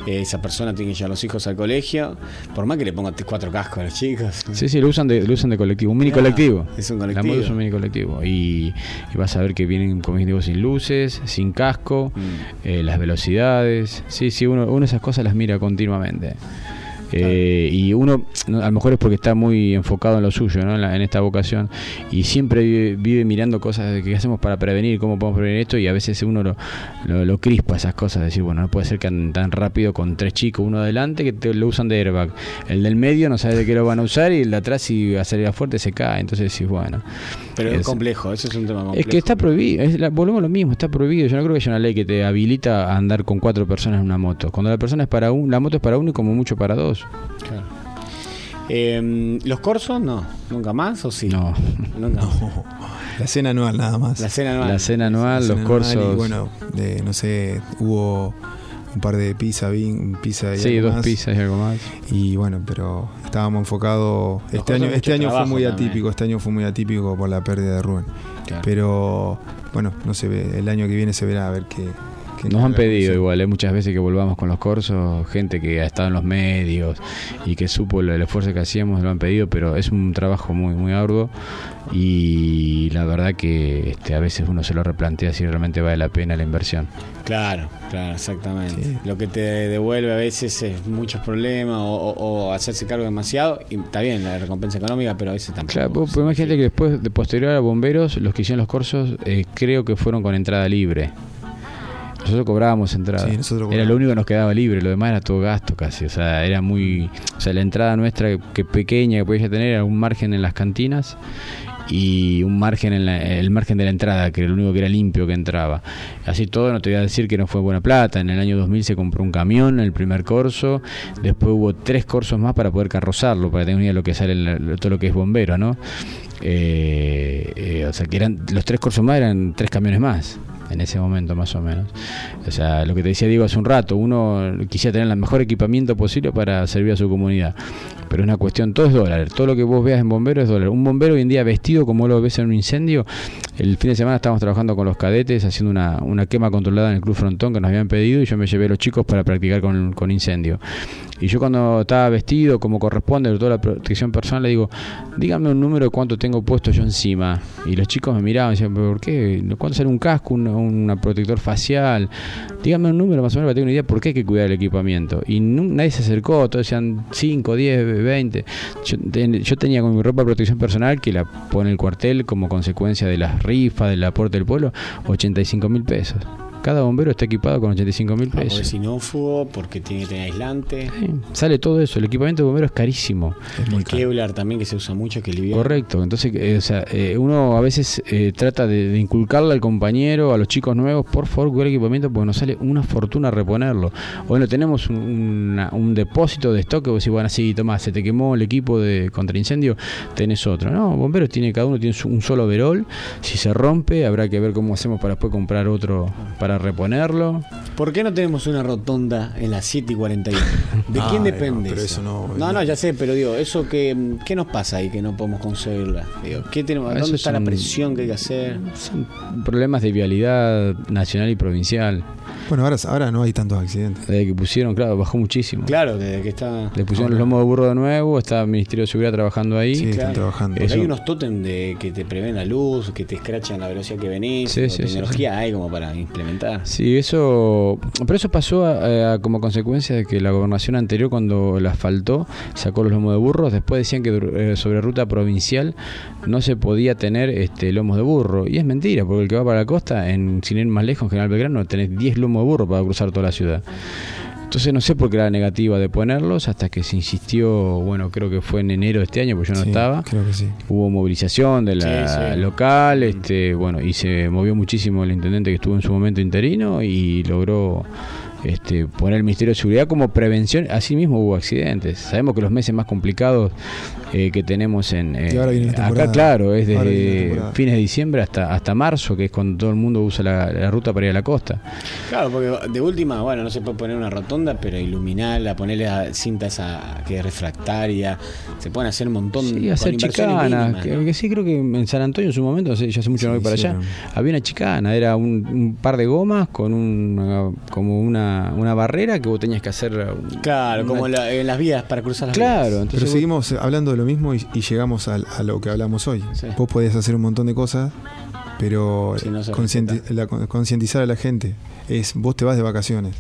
Esa persona tiene que llevar a los hijos al colegio, por más que le ponga cuatro cascos a los chicos. Sí, sí, lo usan de, lo usan de colectivo, un mini Claro, colectivo. es un La colectivo. moto es un mini colectivo. Y, y vas a ver que vienen, digo, sin luces, sin casco, Mm. eh, las velocidades. Sí, sí, uno, uno esas cosas las mira continuamente. Eh, y uno, no, a lo mejor es porque está muy enfocado en lo suyo, ¿no? en, la- en esta vocación, y siempre vive, vive mirando cosas de qué hacemos para prevenir, cómo podemos prevenir esto, y a veces uno lo, lo, lo crispa esas cosas, decir, bueno, no puede ser que anden tan rápido con tres chicos, uno adelante que te, lo usan de airbag, el del medio no sabe de qué lo van a usar, y el de atrás si va a salir fuerte se cae, entonces sí, bueno. Pero es Es- complejo, eso es un tema complejo. Es que está prohibido, es la- volvemos a lo mismo, está prohibido. Yo no creo que haya una ley que te habilita a andar con cuatro personas en una moto. Cuando la persona es para un, la moto es para uno y como mucho para dos. Claro. Eh, ¿Los corsos no? ¿Nunca más o sí? No. Nunca más. La cena anual nada más. La cena anual. La cena anual, La los anual corsos. Y bueno, no sé, hubo un par de pizza, vin, pizza y Sí, algo dos más. pizzas y algo más. Y bueno, pero estábamos enfocados. Este año, este año fue muy también. atípico, este año fue muy atípico por la pérdida de Rubén. Claro. Pero bueno, no se ve, el año que viene se verá a ver qué. Qué Nos han pedido igual, ¿eh? muchas veces que volvamos con los corsos, gente que ha estado en los medios y que supo el, el esfuerzo que hacíamos, lo han pedido, pero es un trabajo muy muy arduo y la verdad que este, a veces uno se lo replantea si realmente vale la pena la inversión. Claro, claro, exactamente. Sí. Lo que te devuelve a veces es muchos problemas o, o- o hacerse cargo demasiado. Y está bien la recompensa económica, pero a veces tampoco. Claro, vos- vos imagínate que después, de posterior a bomberos, los que hicieron los corsos, eh, creo que fueron con entrada libre. Nosotros cobrábamos entrada. Sí, nosotros era lo único que nos quedaba libre, lo demás era todo gasto casi. O sea, era muy. O sea, la entrada nuestra, que pequeña que podías tener, era un margen en las cantinas y un margen en la- el margen de la entrada, que era lo único que era limpio que entraba. Así todo, no te voy a decir que no fue buena plata. En el año 2000 se compró un camión, el primer corso. Después hubo tres corsos más para poder carrozarlo, para tener una idea de lo que sale en la- todo lo que es bombero, ¿no? Eh, eh, o sea, que eran los tres corsos más eran tres camiones más en ese momento más o menos. O sea, lo que te decía Diego hace un rato, uno quisiera tener el mejor equipamiento posible para servir a su comunidad. Pero es una cuestión, todo es dólar, todo lo que vos veas en bombero es dólar. Un bombero hoy en día vestido como lo ves en un incendio, el fin de semana estábamos trabajando con los cadetes haciendo una, una quema controlada en el Club Frontón que nos habían pedido y yo me llevé a los chicos para practicar con, con incendio. Y yo cuando estaba vestido como corresponde, con toda la protección personal, le digo, dígame un número de cuánto tengo puesto yo encima. Y los chicos me miraban y decían, ¿pero por qué? ¿Cuánto sale un casco, un, un protector facial? Dígame un número más o menos para tener una idea por qué hay que cuidar el equipamiento. Y nadie se acercó, todos decían 5, 10, 20. Yo, ten- yo tenía con mi ropa de protección personal, que la pone el cuartel como consecuencia de las rifas, del aporte del pueblo, 85 mil pesos. Cada bombero está equipado con 85 mil Ah, porque pesos. es inófugo, porque tiene que tener aislante. Sí, sale todo eso. El equipamiento de bombero es carísimo. Es muy El caro. Kevlar también, que se usa mucho, que liviano. Correcto. Entonces, eh, o sea, eh, uno a veces eh, trata de, de inculcarle al compañero, a los chicos nuevos, por favor, cuidar el equipamiento porque nos sale una fortuna reponerlo. Bueno, tenemos un, una- un depósito de stock que vos decís, bueno, sí, tomás, se te quemó el equipo de contra incendio, tenés otro. No, bomberos tiene, cada uno tiene su- un solo overall. Si se rompe, habrá que ver cómo hacemos para después comprar otro para reponerlo. ¿Por qué no tenemos una rotonda en las 7 y 41? ¿De Ay, quién no, depende? pero eso no- No, no, ya sé, pero digo, eso que ¿qué nos pasa ahí que no podemos conseguirla? Digo, ¿qué tenemos, Eso ¿Dónde es está la un- presión que hay que hacer? Son problemas de vialidad nacional y provincial. Bueno, ahora, ahora no hay tantos accidentes. Desde que pusieron, claro, bajó muchísimo. Claro, desde que está. Le pusieron los lomos de burro de nuevo, está el Ministerio de Seguridad trabajando ahí. Sí, claro. están trabajando. Porque hay unos tótem de que te prevén la luz, que te escrachan la velocidad que venís. Sí, sí, sí, tecnología hay como para implementar. Sí, eso. Pero eso pasó a- a- como consecuencia de que la gobernación anterior, cuando la asfaltó, sacó los lomos de burros. Después decían que eh, sobre ruta provincial no se podía tener este lomos de burro. Y es mentira, porque el que va para la costa, en, sin ir más lejos, en General Belgrano, tenés 10 lomos de burro para cruzar toda la ciudad. Entonces no sé por qué era negativa de ponerlos, hasta que se insistió, bueno, creo que fue en enero de este año, pues yo no Sí, estaba. Creo que sí. hubo movilización de la Sí, sí. local, este, bueno, y se movió muchísimo el intendente que estuvo en su momento interino y logró este, poner el Ministerio de Seguridad como prevención. Asimismo hubo accidentes. Sabemos que los meses más complicados eh, que tenemos en eh, Y ahora viene la acá, claro, es desde fines de diciembre hasta hasta marzo, que es cuando todo el mundo usa la, la ruta para ir a la costa. Claro, porque de última, bueno, no se puede poner una rotonda, pero iluminarla, ponerle a cinta esa que es refractaria. Se pueden hacer un montón Sí, con hacer chicanas. mínimas, Que, ¿no? que sí, creo que en San Antonio en su momento, no sé, ya hace mucho Sí, no voy para allá, había una chicana, era un, un par de gomas con una, como una, una barrera que vos tenías que hacer. un- Claro, una- como la- en las vías para cruzar las Claro, vías. entonces Pero vos- seguimos hablando de lo mismo y, y llegamos al- a, lo que hablamos hoy. Sí. Vos podías hacer un montón de cosas, pero Sí, no concientizar a la gente es vos te vas de vacaciones.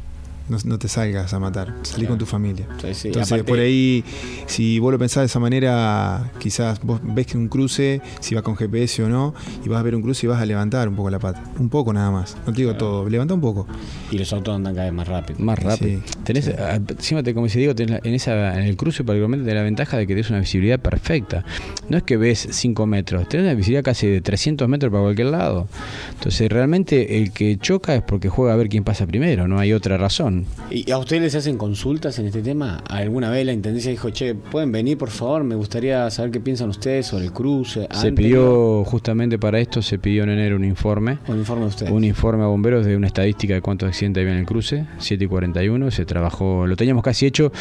No, no te salgas a matar, salí Claro. con tu familia. Sí, sí, Entonces, aparte- por ahí, si vos lo pensás de esa manera, quizás vos ves que un cruce, si va con GPS o no, y vas a ver un cruce y vas a levantar un poco la pata. Un poco nada más. No te digo todo, levanta un poco. Y los autos andan cada vez más rápido. más rápido. Sí, tenés, sí. ah, encima te- como si digo, tenés la- en esa en el cruce particularmente tenés la ventaja de que tenés una visibilidad perfecta. No es que ves 5 metros, tenés una visibilidad casi de 300 metros para cualquier lado. Entonces realmente el que choca es porque juega a ver quién pasa primero, no hay otra razón. ¿Y a ustedes les hacen consultas en este tema? ¿Alguna vez la Intendencia dijo, che, pueden venir por favor? Me gustaría saber qué piensan ustedes sobre el cruce. Se ¿Han pidió, justamente para esto, se pidió en enero un informe. Un informe de ustedes. Un informe a bomberos de una estadística de cuántos accidentes había en el cruce, 7 y 41. Se trabajó, lo teníamos casi hecho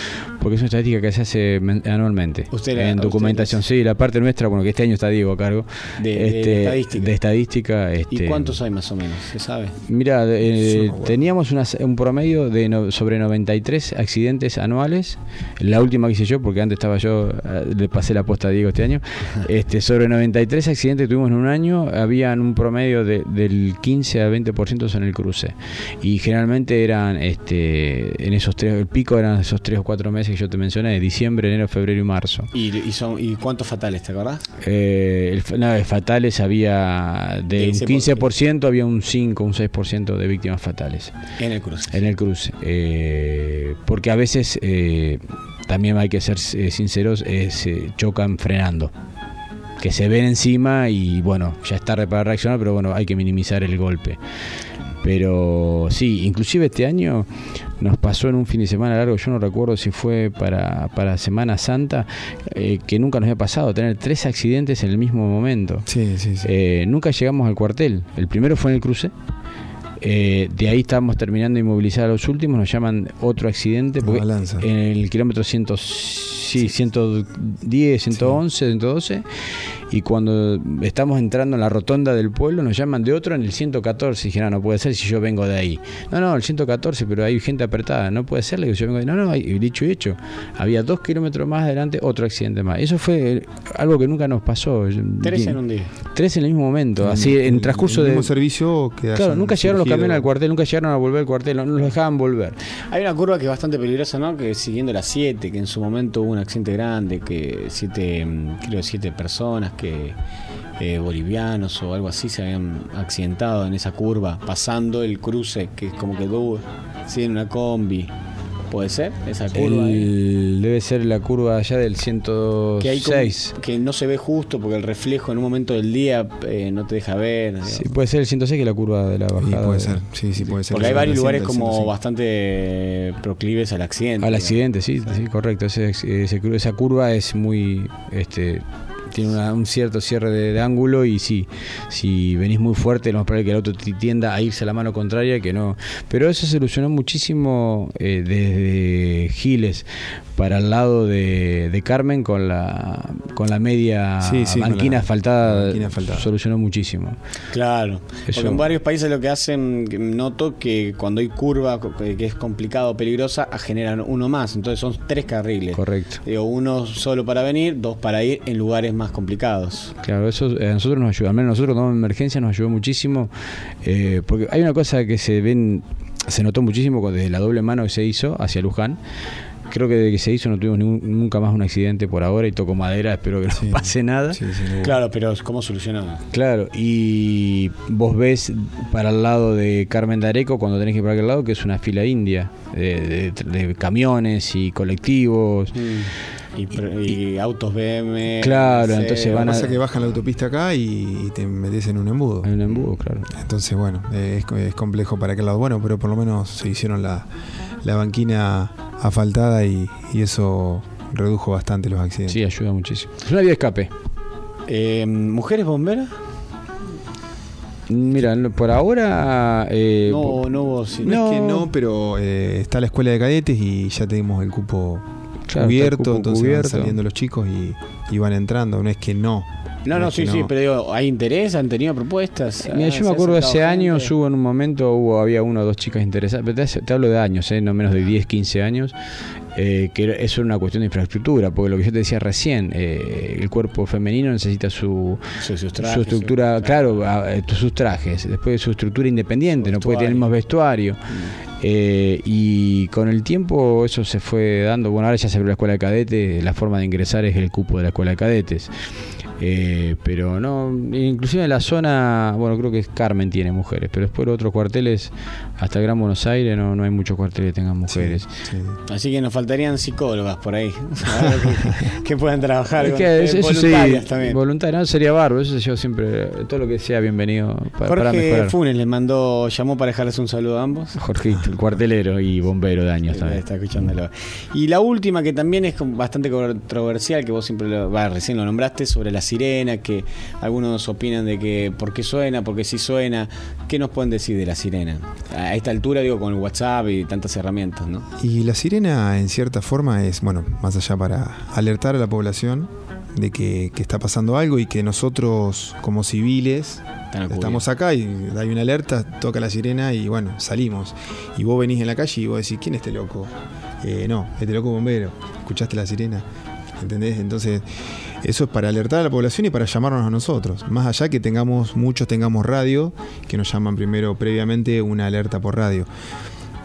porque es una estadística que se hace men- anualmente. Usted- en documentación, ustedes. sí, la parte nuestra, bueno, que este año está Diego a cargo. De- de estadística. de estadística, ¿Y este, cuántos hay más o menos? ¿Se sabe? Mira, eh, teníamos una- un promedio de no- sobre 93 accidentes anuales. La última que hice yo, porque antes estaba yo, eh, le pasé la posta a Diego este año. Este, sobre 93 accidentes que tuvimos en un año, habían un promedio de- del 15 a 20% en el cruce. Y generalmente eran, este, en esos tres, el pico eran esos tres o cuatro meses que yo te mencioné, de diciembre, enero, febrero y marzo. ¿Y, y son, ¿Y cuántos fatales, te acordás? Eh, el, no, fatales había de un ese 15%, había un 5, un 6% de víctimas fatales. En el cruce. En el cruce. Eh, porque a veces, eh, también hay que ser eh, sinceros, se chocan frenando. Que se ven encima y bueno, ya está para reaccionar, pero bueno, hay que minimizar el golpe. Pero sí, inclusive este año nos pasó en un fin de semana largo, yo no recuerdo si fue para, para Semana Santa, eh, que nunca nos había pasado, tener tres accidentes en el mismo momento. Sí, sí, sí. Eh, nunca llegamos al cuartel. El primero fue en el cruce. Eh, de ahí estábamos terminando de inmovilizar a los últimos. Nos llaman otro accidente. Porque en el kilómetro 100, sí, 110, 111, 112. Y cuando estamos entrando en la rotonda del pueblo, nos llaman de otro en el 114. Y dije, no, no puede ser si yo vengo de ahí. No, no, el 114, pero hay gente apretada. No puede ser, le digo, yo vengo de ahí. No, no, y dicho y hecho. Había dos kilómetros más adelante, otro accidente más. Eso fue algo que nunca nos pasó. Tres en un día. Tres en el mismo momento, así en transcurso el de... mismo servicio que Claro, nunca llegaron los camiones al cuartel, nunca llegaron a volver al cuartel, no nos dejaban volver. Hay una curva que es bastante peligrosa, ¿no? Que siguiendo la 7, que en su momento hubo un accidente grande, que siete, mm, creo siete personas que eh, bolivianos o algo así se habían accidentado en esa curva, pasando el cruce, que es como que tú, sí, en una combi. ¿Puede ser? Esa curva. El- debe ser la curva allá del Que, hay como- 106. que no se ve justo porque el reflejo en un momento del día eh, no te deja ver. Sí, puede ser el 106 que es la curva de la Sí, bajada. puede de- ser. Sí, sí, puede ser. Porque hay varios lugares como 105. bastante proclives al accidente. Al accidente, sí, sí, correcto. Ese- esa curva es muy... este tiene un cierto cierre de, ángulo y sí, si venís muy fuerte, más probable que el auto tienda a irse a la mano contraria, que no. Pero eso se solucionó muchísimo eh, desde Giles para el lado de, de Carmen con la con la media Sí, banquina la- asfaltada, la banquina asfaltada. solucionó muchísimo. Claro, Eso- porque en varios países lo que hacen, noto que cuando hay curva co- que es complicado o peligrosa, generan uno más, entonces son tres carriles. Correcto. Digo, uno solo para venir, dos para ir en lugares más complicados. Claro, eso eh, a nosotros nos ayuda, al menos nosotros en emergencia nos ayudó muchísimo, eh, porque hay una cosa que se ven, se notó muchísimo desde la doble mano que se hizo hacia Luján. Creo que desde que se hizo no tuvimos ningún- nunca más un accidente por ahora y toco madera, espero que no Sí. pase nada. Sí, sí. Claro, pero ¿cómo solucionamos? Claro, y vos ves para el lado de Carmen de Areco, cuando tenés que ir para aquel lado, que es una fila india de, de- de camiones y colectivos. Y, pr- y autos BM. Claro, sé, entonces Lo que van a- pasa es que bajan la autopista acá y te metes en un embudo. Hay un embudo, claro. Entonces, bueno, es, es complejo para aquel lado. Bueno, pero por lo menos se hicieron la, la banquina asfaltada y, y eso redujo bastante los accidentes. Sí, ayuda muchísimo. Es una vía de escape. Eh, ¿Mujeres bomberas? Mira, no- por ahora. eh, no, no hubo. sí. No, es que No. no, pero eh, está la escuela de cadetes y ya tenemos el cupo Claro, el cubierto, cupo entonces cubierto. van saliendo los chicos y, y van entrando. No es que no. No, no, sí, sí, pero digo, ¿hay interés? ¿Han tenido propuestas? Mira, Ah, yo ¿se me acuerdo hace años, gente? hubo en un momento, hubo había una o dos chicas interesadas, pero te, te hablo de años, eh, no menos de 10, 15 años, eh, que eso era una cuestión de infraestructura, porque lo que yo te decía recién, eh, el cuerpo femenino necesita su, Sus- su estructura, su- claro, a- eh, sus trajes, después su estructura independiente, no puede tener mismo vestuario. Eh, y con el tiempo eso se fue dando. Bueno, ahora ya se abrió la escuela de cadetes. La forma de ingresar es el cupo de la escuela de cadetes. Eh, pero no, inclusive en la zona, bueno, creo que Carmen tiene mujeres, pero después otros cuarteles, hasta el Gran Buenos Aires, no, no hay muchos cuarteles que tengan mujeres. Sí. Así que nos faltarían psicólogas por ahí. que, que puedan trabajar Es con- que eh, sí, voluntarias también. voluntario, no, sería barro, eso yo siempre, todo lo que sea bienvenido pa- para, Jorge mejorar. Funes le mandó, llamó para dejarles un saludo a ambos. Jorgito, el cuartelero y bombero de años también. Está escuchándolo. Y la última que también es bastante controversial, que vos siempre lo, va, recién lo nombraste, sobre la sirena, que algunos opinan de que por qué suena, por qué sí suena. ¿Qué nos pueden decir de la sirena? A esta altura, digo, con el WhatsApp y tantas herramientas, ¿no? Y la sirena, en cierta forma, es, bueno, más allá para alertar a la población de que, que está pasando algo y que nosotros, como civiles, estamos acá y hay una alerta, toca la sirena y bueno, salimos. Y vos venís en la calle y vos decís, ¿quién es este loco? Eh, no, este loco bombero. ¿Escuchaste la sirena? ¿Entendés? Entonces, eso es para alertar a la población y para llamarnos a nosotros. Más allá que tengamos, muchos tengamos radio, que nos llaman primero previamente una alerta por radio.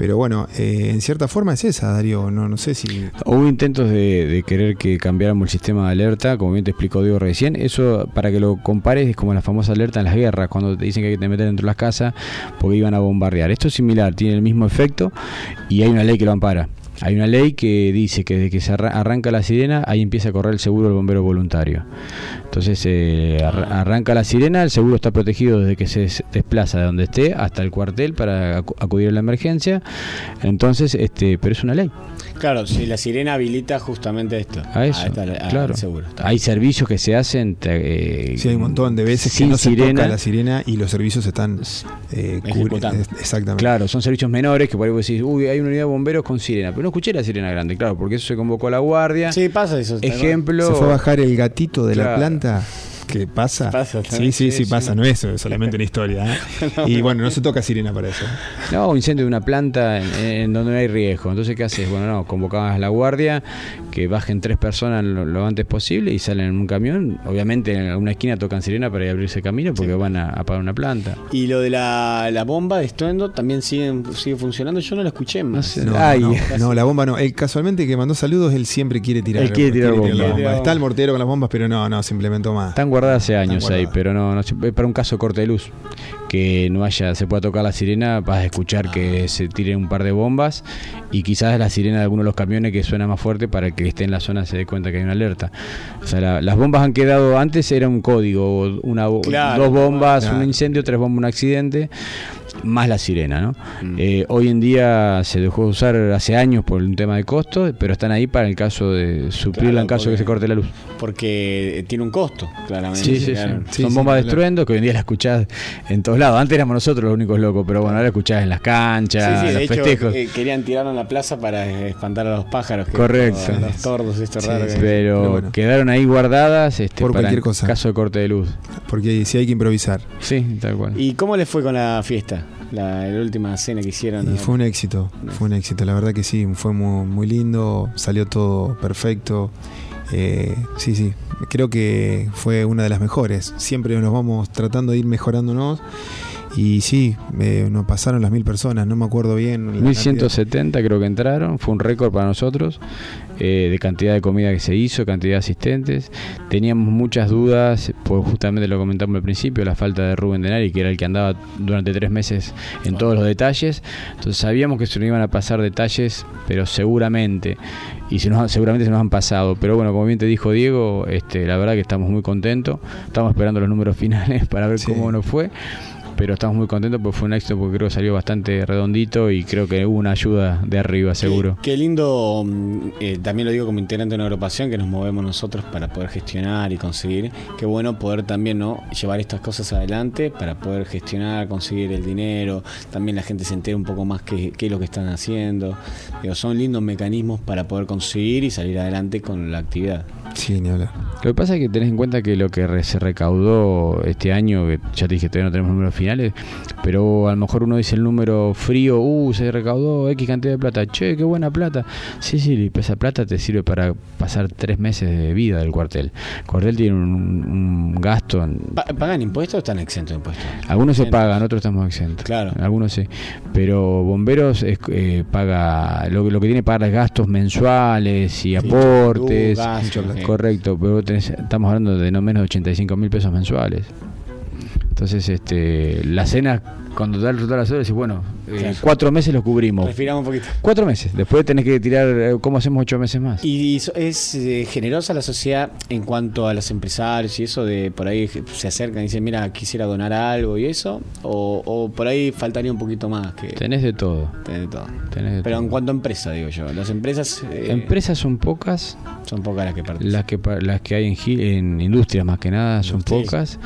Pero bueno, eh, en cierta forma es esa, Darío. No, no sé si. Hubo intentos de, de querer que cambiáramos el sistema de alerta, como bien te explicó Diego recién. Eso, para que lo compares, es como la famosa alerta en las guerras, cuando te dicen que hay que te meter dentro de las casas porque iban a bombardear. Esto es similar, tiene el mismo efecto y hay una ley que lo ampara. Hay una ley que dice que desde que se arra- arranca la sirena, ahí empieza a correr el seguro del bombero voluntario. Entonces eh, ar- arranca la sirena, el seguro está protegido desde que se des- desplaza de donde esté hasta el cuartel para acu- acudir a la emergencia. Entonces, este, pero es una ley. Claro, si la sirena habilita justamente esto. A eso, esta- a- claro. seguro. Hay servicios que se hacen. eh, Sí, hay un montón de veces sin que no se sirena. toca la sirena y los servicios están eh, Exactamente. Claro, son servicios menores que por ahí vos decís, uy, hay una unidad de bomberos con sirena, pero no escuché la sirena grande, claro, porque eso se convocó a la guardia. Sí, pasa eso. Ejemplo. Se fue a bajar el gatito de la planta. ¿Qué pasa? Pasa sí, sí, sí, pasa. No es solamente una historia. ¿eh? y bueno, no se toca sirena para eso. No, incendio de una planta en, en donde no hay riesgo. Entonces, ¿qué haces? Bueno, no, convocabas a la guardia, que bajen tres personas lo, lo antes posible y salen en un camión. Obviamente, en alguna esquina tocan sirena para abrirse camino porque van a apagar una planta. Y lo de la, la bomba de estruendo también sigue, sigue funcionando. Yo no lo escuché más. No sé. No, Ay. no, no, la bomba no. Él casualmente que mandó saludos, él siempre quiere tirar. Él quiere tirar bomba. la Está el mortero con las bombas, pero no, no, se implementó más. Están guardadas hace años ahí, pero no, no es para un caso corte de luz. Que no haya, se pueda tocar la sirena, vas a escuchar Ah. que se tiren un par de bombas y quizás la sirena de alguno de los camiones que suena más fuerte para que el que esté en la zona se dé cuenta que hay una alerta. O sea, la- las bombas han quedado, antes era un código, una, Claro, dos bombas, claro. un incendio, tres bombas, un accidente, más la sirena, ¿no? Mm. Eh, hoy en día se dejó de usar hace años por un tema de costo, pero están ahí para el caso de suplirla Claro, en caso de que se corte la luz. Porque tiene un costo, claramente. Sí, sí, sí. claro. Sí, Son sí, bombas de claro. estruendo que hoy en día las escuchás en todos lados. Antes éramos nosotros los únicos locos, pero bueno, ahora la escuchás en las canchas, Sí, sí, en de los hecho festejos. eh, querían tirarlo en la plaza para eh, espantar a los pájaros. que- Correcto. Los tordos, raros. sí. que- pero Pero bueno. quedaron ahí guardadas este, Por para cualquier cosa. caso de corte de luz. Porque si hay que improvisar. Sí, tal cual. ¿Y cómo les fue con la fiesta? La, la última cena que hicieron. Y fue un éxito, fue un éxito, la verdad que sí, fue muy, muy lindo, salió todo perfecto. Eh, sí, sí, creo que fue una de las mejores. Siempre nos vamos tratando de ir mejorándonos. Y sí, eh, nos pasaron las mil personas, no me acuerdo bien. la cantidad. 1170 creo que entraron, fue un récord para nosotros eh, de cantidad de comida que se hizo, cantidad de asistentes. Teníamos muchas dudas, pues justamente lo comentamos al principio, la falta de Rubén Denari, que era el que andaba durante tres meses en todos los detalles. Entonces sabíamos que se nos iban a pasar detalles, pero seguramente, y se nos, seguramente se nos han pasado. Pero bueno, como bien te dijo Diego, este, la verdad que estamos muy contentos, estamos esperando los números finales para ver Sí. cómo nos fue pero estamos muy contentos porque fue un éxito porque creo que salió bastante redondito y creo que hubo una ayuda de arriba seguro. Qué, qué lindo, mm, eh, también lo digo como integrante de una agrupación que nos movemos nosotros para poder gestionar y conseguir. Qué bueno poder también no llevar estas cosas adelante para poder gestionar, conseguir el dinero. También la gente se entera un poco más qué, qué es lo que están haciendo. Digo, son lindos mecanismos para poder conseguir y salir adelante con la actividad. Sí, ni hablar. Lo que pasa es que tenés en cuenta que lo que se recaudó este año, que ya te dije todavía no tenemos números finales, pero a lo mejor uno dice el número frío, uh, se recaudó X cantidad de plata, che, qué buena plata. Sí, sí, esa plata te sirve para pasar tres meses de vida del cuartel. El cuartel tiene un, un gasto. En, ¿Pagan impuestos o están exentos de impuestos? algunos se pagan, otros estamos exentos. Claro. Algunos sí. Pero bomberos es, eh, paga lo, que- lo que tiene que pagar gastos mensuales y aportes. Correcto, pero tenés- estamos hablando de no menos de 85 mil pesos mensuales. Entonces, este, la cena, cuando da el resultado de la decís, bueno, eh, Claro. cuatro meses los cubrimos. Respiramos un poquito. Cuatro meses. Después tenés que tirar, eh, ¿cómo hacemos ocho meses más? ¿Y es eh, generosa la sociedad en cuanto a los empresarios y eso de por ahí se acercan y dicen, mira, quisiera donar algo y eso? ¿O, o por ahí faltaría un poquito más? que Tenés de todo. tenés de Pero todo. en cuanto a empresa, digo yo, las empresas eh, Empresas son pocas, son pocas las que participan. las que las que hay en, en industrias más que nada son pocas.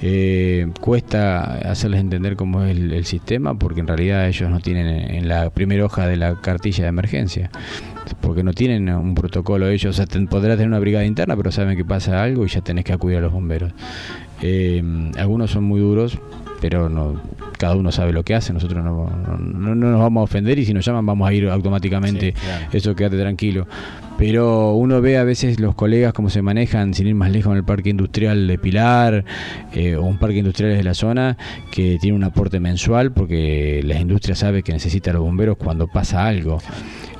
Eh, cuesta hacerles entender cómo es el, el sistema porque en realidad ellos no tienen en, la primera hoja de la cartilla de emergencia. Porque no tienen un protocolo ellos, o sea, ten- podrás tener una brigada interna, pero saben que pasa algo y ya tenés que acudir a los bomberos. Eh, algunos son muy duros, pero no cada uno sabe lo que hace, nosotros no, no, no nos vamos a ofender y si nos llaman vamos a ir automáticamente, Sí, claro. eso quédate tranquilo. Pero uno ve a veces los colegas cómo se manejan, sin ir más lejos, en el parque industrial de Pilar eh, o un parque industrial de la zona que tiene un aporte mensual porque la industria sabe que necesita a los bomberos cuando pasa algo.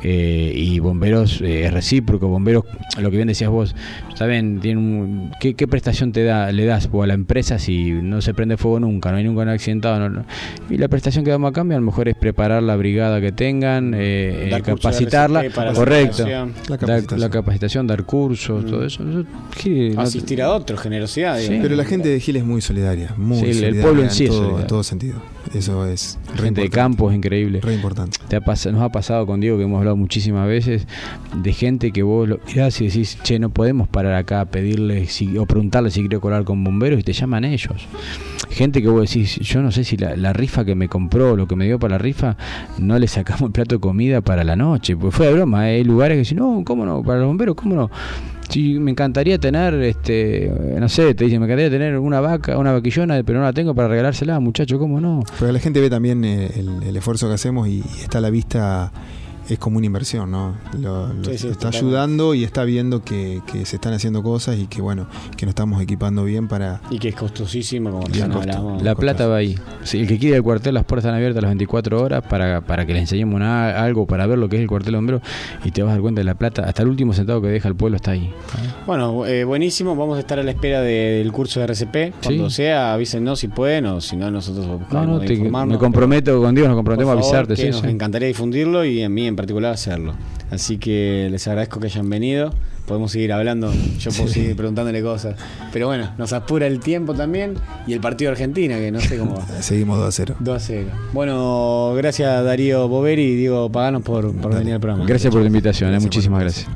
Eh, y bomberos eh, es recíproco, bomberos, lo que bien decías vos, saben, tienen un- ¿qué, qué prestación te da, le das vos a la empresa si no se prende fuego nunca, no hay nunca un accidentado? no- no. Y la prestación que damos a cambio a lo mejor es preparar la brigada que tengan, eh, eh, capacitarla, la correcto, capacitación. La dar capacitación. la capacitación, dar cursos, todo eso. eso, ¿qué? No- Asistir a otros, generosidad. Sí. Pero la gente de Gil es muy solidaria, muy Sí, el- el solidaria pueblo en sí es todo, en todo sentido. Eso es re gente de campo es increíble. Re importante. Te ha pas- nos ha pasado con Diego que hemos hablado muchísimas veces de gente que vos lo mirás y decís, che, no podemos parar acá a pedirle si- o preguntarle si quiere colar con bomberos y te llaman ellos. Gente que vos decís, yo no sé si la, la rifa que me compró, lo que me dio para la rifa, no le sacamos el plato de comida para la noche. Pues fue de broma, ¿eh? hay lugares que dicen, no, ¿cómo no? Para los bomberos, ¿cómo no? Sí, me encantaría tener, este, no sé, te dicen, me encantaría tener una vaca, una vaquillona, pero no la tengo para regalársela, muchacho, ¿cómo no? Pero la gente ve también eh, el, el esfuerzo que hacemos y está a la vista, es como una inversión, ¿no? Lo, lo- Sí, sí, está totalmente. ayudando y está viendo que, que se están haciendo cosas y que, bueno, que nos estamos equipando bien para... Y que es costosísimo, como ya costo- hablamos. La plata va ahí. Sí, el que quiere al cuartel, las puertas están abiertas las 24 horas para, para que le enseñemos una- algo, para ver lo que es el cuartel de bomberos y te vas a dar cuenta de la plata. Hasta el último centavo que deja el pueblo está ahí. Bueno, eh, buenísimo. Vamos a estar a la espera de- del curso de RCP. Cuando Sí. sea, avísenos si pueden o si no, nosotros No, buscamos no, de te- me comprometo con Dios, nos comprometemos Por a avisarte. que sí, nos sí. encantaría difundirlo y a mí en particular hacerlo. Así que les agradezco que hayan venido. Podemos seguir hablando, yo puedo seguir preguntándole cosas. Pero bueno, nos apura el tiempo también y el partido de Argentina, que no sé cómo va. Seguimos 2 a 0. 2 a 0. Bueno, gracias Darío Boveri y Diego Paganos por, por venir al programa. Gracias por la invitación, eh, Gracias muchísimas gracias.